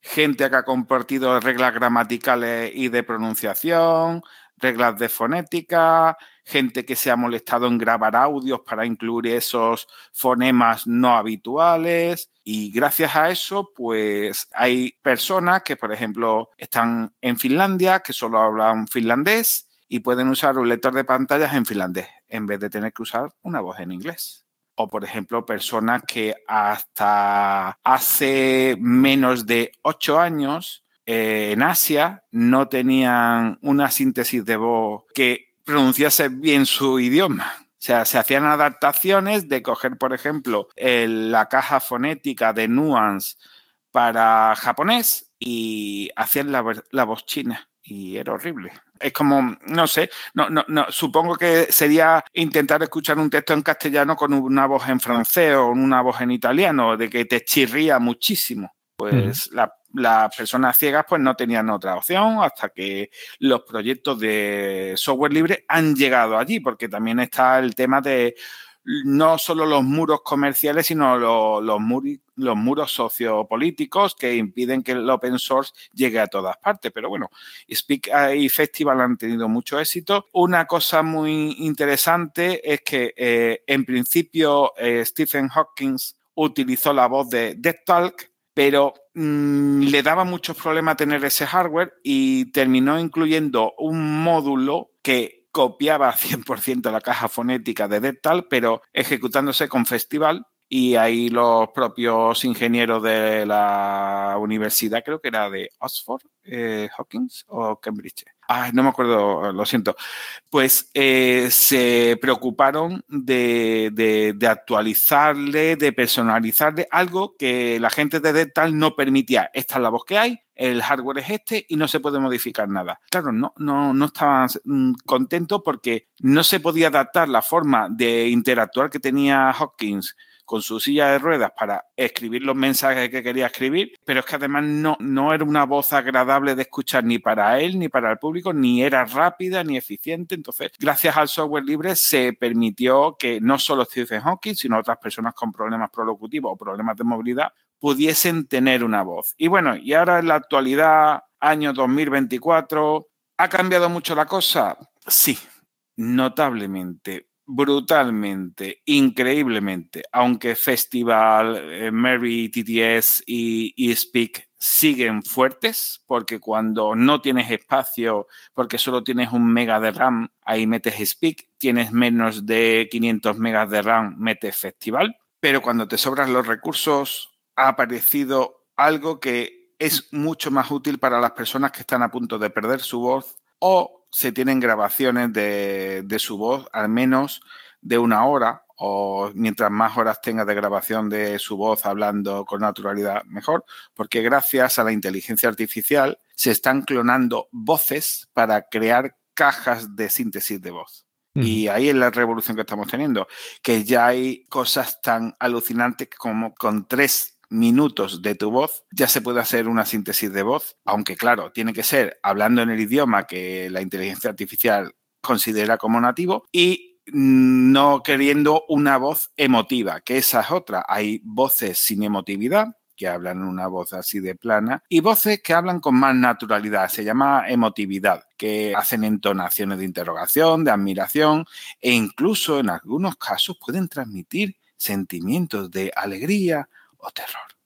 gente que ha compartido reglas gramaticales y de pronunciación, reglas de fonética, gente que se ha molestado en grabar audios para incluir esos fonemas no habituales. Y gracias a eso, pues hay personas que, por ejemplo, están en Finlandia, que solo hablan finlandés y pueden usar un lector de pantallas en finlandés en vez de tener que usar una voz en inglés. O, por ejemplo, personas que hasta hace menos de ocho años eh, en Asia no tenían una síntesis de voz que pronunciase bien su idioma. O sea, se hacían adaptaciones de coger, por ejemplo, la caja fonética de Nuance para japonés y hacían la, voz china. Y era horrible. Es como, no sé, no, no, no, supongo que sería intentar escuchar un texto en castellano con una voz en francés o una voz en italiano, de que te chirría muchísimo. Pues la las personas ciegas pues no tenían otra opción hasta que los proyectos de software libre han llegado allí, porque también está el tema de no solo los muros comerciales, sino los, los, los muros sociopolíticos que impiden que el open source llegue a todas partes. Pero bueno, Speak y Festival han tenido mucho éxito. Una cosa muy interesante es que eh, en principio eh, Stephen Hawking utilizó la voz de Death Talk pero mm, le daba muchos problemas tener ese hardware y terminó incluyendo un módulo que copiaba <laughs> 100% la caja fonética de Dental, pero ejecutándose con Festival y ahí los propios ingenieros de la universidad, creo que era de Oxford, eh, Hawkins o Cambridge, no me acuerdo, lo siento, pues eh, se preocuparon de, actualizarle, de personalizarle algo que la gente de Dental no permitía. Esta es la voz que hay, el hardware es este y no se puede modificar nada. Claro, no, no, no estaban mm, contentos porque no se podía adaptar la forma de interactuar que tenía Hawkins con su silla de ruedas para escribir los mensajes que quería escribir, pero es que además no, no era una voz agradable de escuchar ni para él ni para el público, ni era rápida ni eficiente. Entonces, gracias al software libre se permitió que no solo Stephen Hawking, sino otras personas con problemas prolocutivos o problemas de movilidad pudiesen tener una voz. Y bueno, y ahora en la actualidad, año 2024, ¿ha cambiado mucho la cosa? Sí, notablemente brutalmente, increíblemente, aunque Festival, eh, Mary, TTS y, Speak siguen fuertes, porque cuando no tienes espacio, porque solo tienes un mega de RAM, ahí metes Speak, tienes menos de 500 megas de RAM, metes Festival, pero cuando te sobran los recursos, ha aparecido algo que es mucho más útil para las personas que están a punto de perder su voz o se tienen grabaciones de, su voz, al menos de una hora, o mientras más horas tenga de grabación de su voz hablando con naturalidad, mejor, porque gracias a la inteligencia artificial se están clonando voces para crear cajas de síntesis de voz. Y ahí es la revolución que estamos teniendo, que ya hay cosas tan alucinantes como con tres minutos de tu voz, ya se puede hacer una síntesis de voz, aunque claro, tiene que ser hablando en el idioma que la inteligencia artificial considera como nativo y no queriendo una voz emotiva, que esa es otra. Hay voces sin emotividad, que hablan una voz así de plana, y voces que hablan con más naturalidad, se llama emotividad, que hacen entonaciones de interrogación, de admiración, e incluso en algunos casos pueden transmitir sentimientos de alegría, o terror.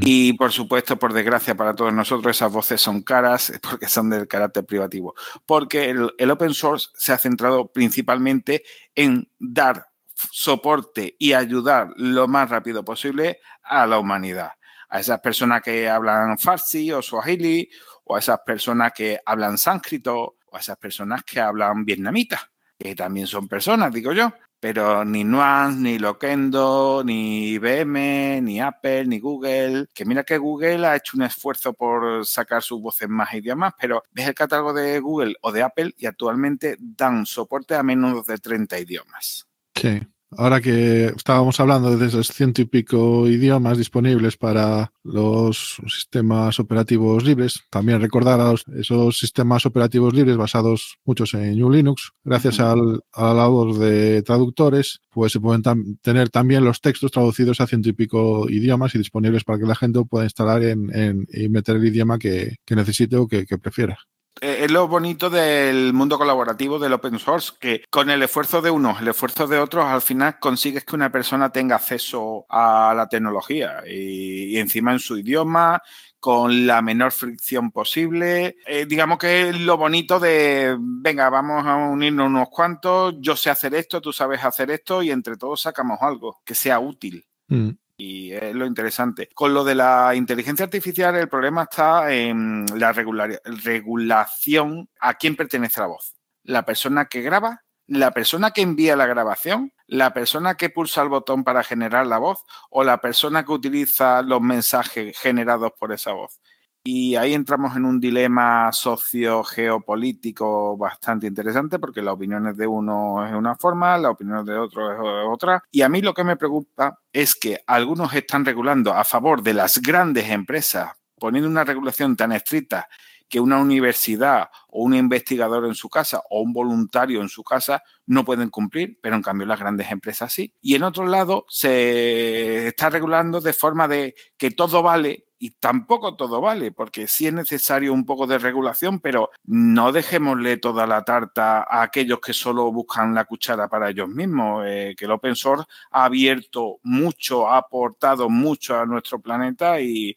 Y por supuesto, por desgracia para todos nosotros, esas voces son caras porque son del carácter privativo. Porque el, open source se ha centrado principalmente en dar soporte y ayudar lo más rápido posible a la humanidad. A esas personas que hablan farsi o swahili, o a esas personas que hablan sánscrito, o a esas personas que hablan vietnamita, que también son personas, digo yo pero ni Nuance, ni Loquendo, ni IBM, ni Apple, ni Google, que mira que Google ha hecho un esfuerzo por sacar sus voces más idiomas, pero ves el catálogo de Google o de Apple y actualmente dan soporte a menos de 30 idiomas. Sí. Ahora que estábamos hablando de esos ciento y pico idiomas disponibles para los sistemas operativos libres, también recordar a esos sistemas operativos libres basados muchos en GNU Linux, gracias a la labor de traductores, pues se pueden tener también los textos traducidos a ciento y pico idiomas y disponibles para que la gente pueda instalar en, y meter el idioma que, necesite o que prefiera. Eh, es lo bonito del mundo colaborativo del open source, que con el esfuerzo de unos, el esfuerzo de otros, al final consigues que una persona tenga acceso a la tecnología y, encima en su idioma, con la menor fricción posible. Eh, digamos que es lo bonito de, venga, vamos a unirnos unos cuantos, yo sé hacer esto, tú sabes hacer esto y entre todos sacamos algo que sea útil. Mm. Y es lo interesante. Con lo de la inteligencia artificial, el problema está en la regulación a quién pertenece la voz. La persona que graba, la persona que envía la grabación, la persona que pulsa el botón para generar la voz o la persona que utiliza los mensajes generados por esa voz. Y ahí entramos en un dilema socio-geopolítico bastante interesante porque las opiniones de uno es una forma, las opiniones de otro es otra. Y a mí lo que me preocupa es que algunos están regulando a favor de las grandes empresas, poniendo una regulación tan estricta que una universidad o un investigador en su casa o un voluntario en su casa no pueden cumplir, pero en cambio las grandes empresas sí. Y en otro lado se está regulando de forma de que todo vale y tampoco todo vale, porque sí es necesario un poco de regulación, pero no dejémosle toda la tarta a aquellos que solo buscan la cuchara para ellos mismos, eh, que el open source ha abierto mucho, ha aportado mucho a nuestro planeta y,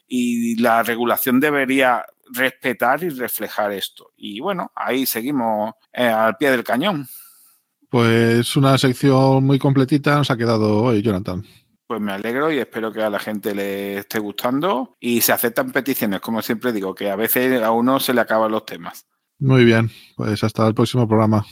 la regulación debería respetar y reflejar esto. Y bueno, ahí seguimos eh, al pie del cañón. Pues una sección muy completita nos ha quedado hoy, Jonathan. Pues me alegro y espero que a la gente le esté gustando y se aceptan peticiones, como siempre digo, que a veces a uno se le acaban los temas. Muy bien, pues hasta el próximo programa.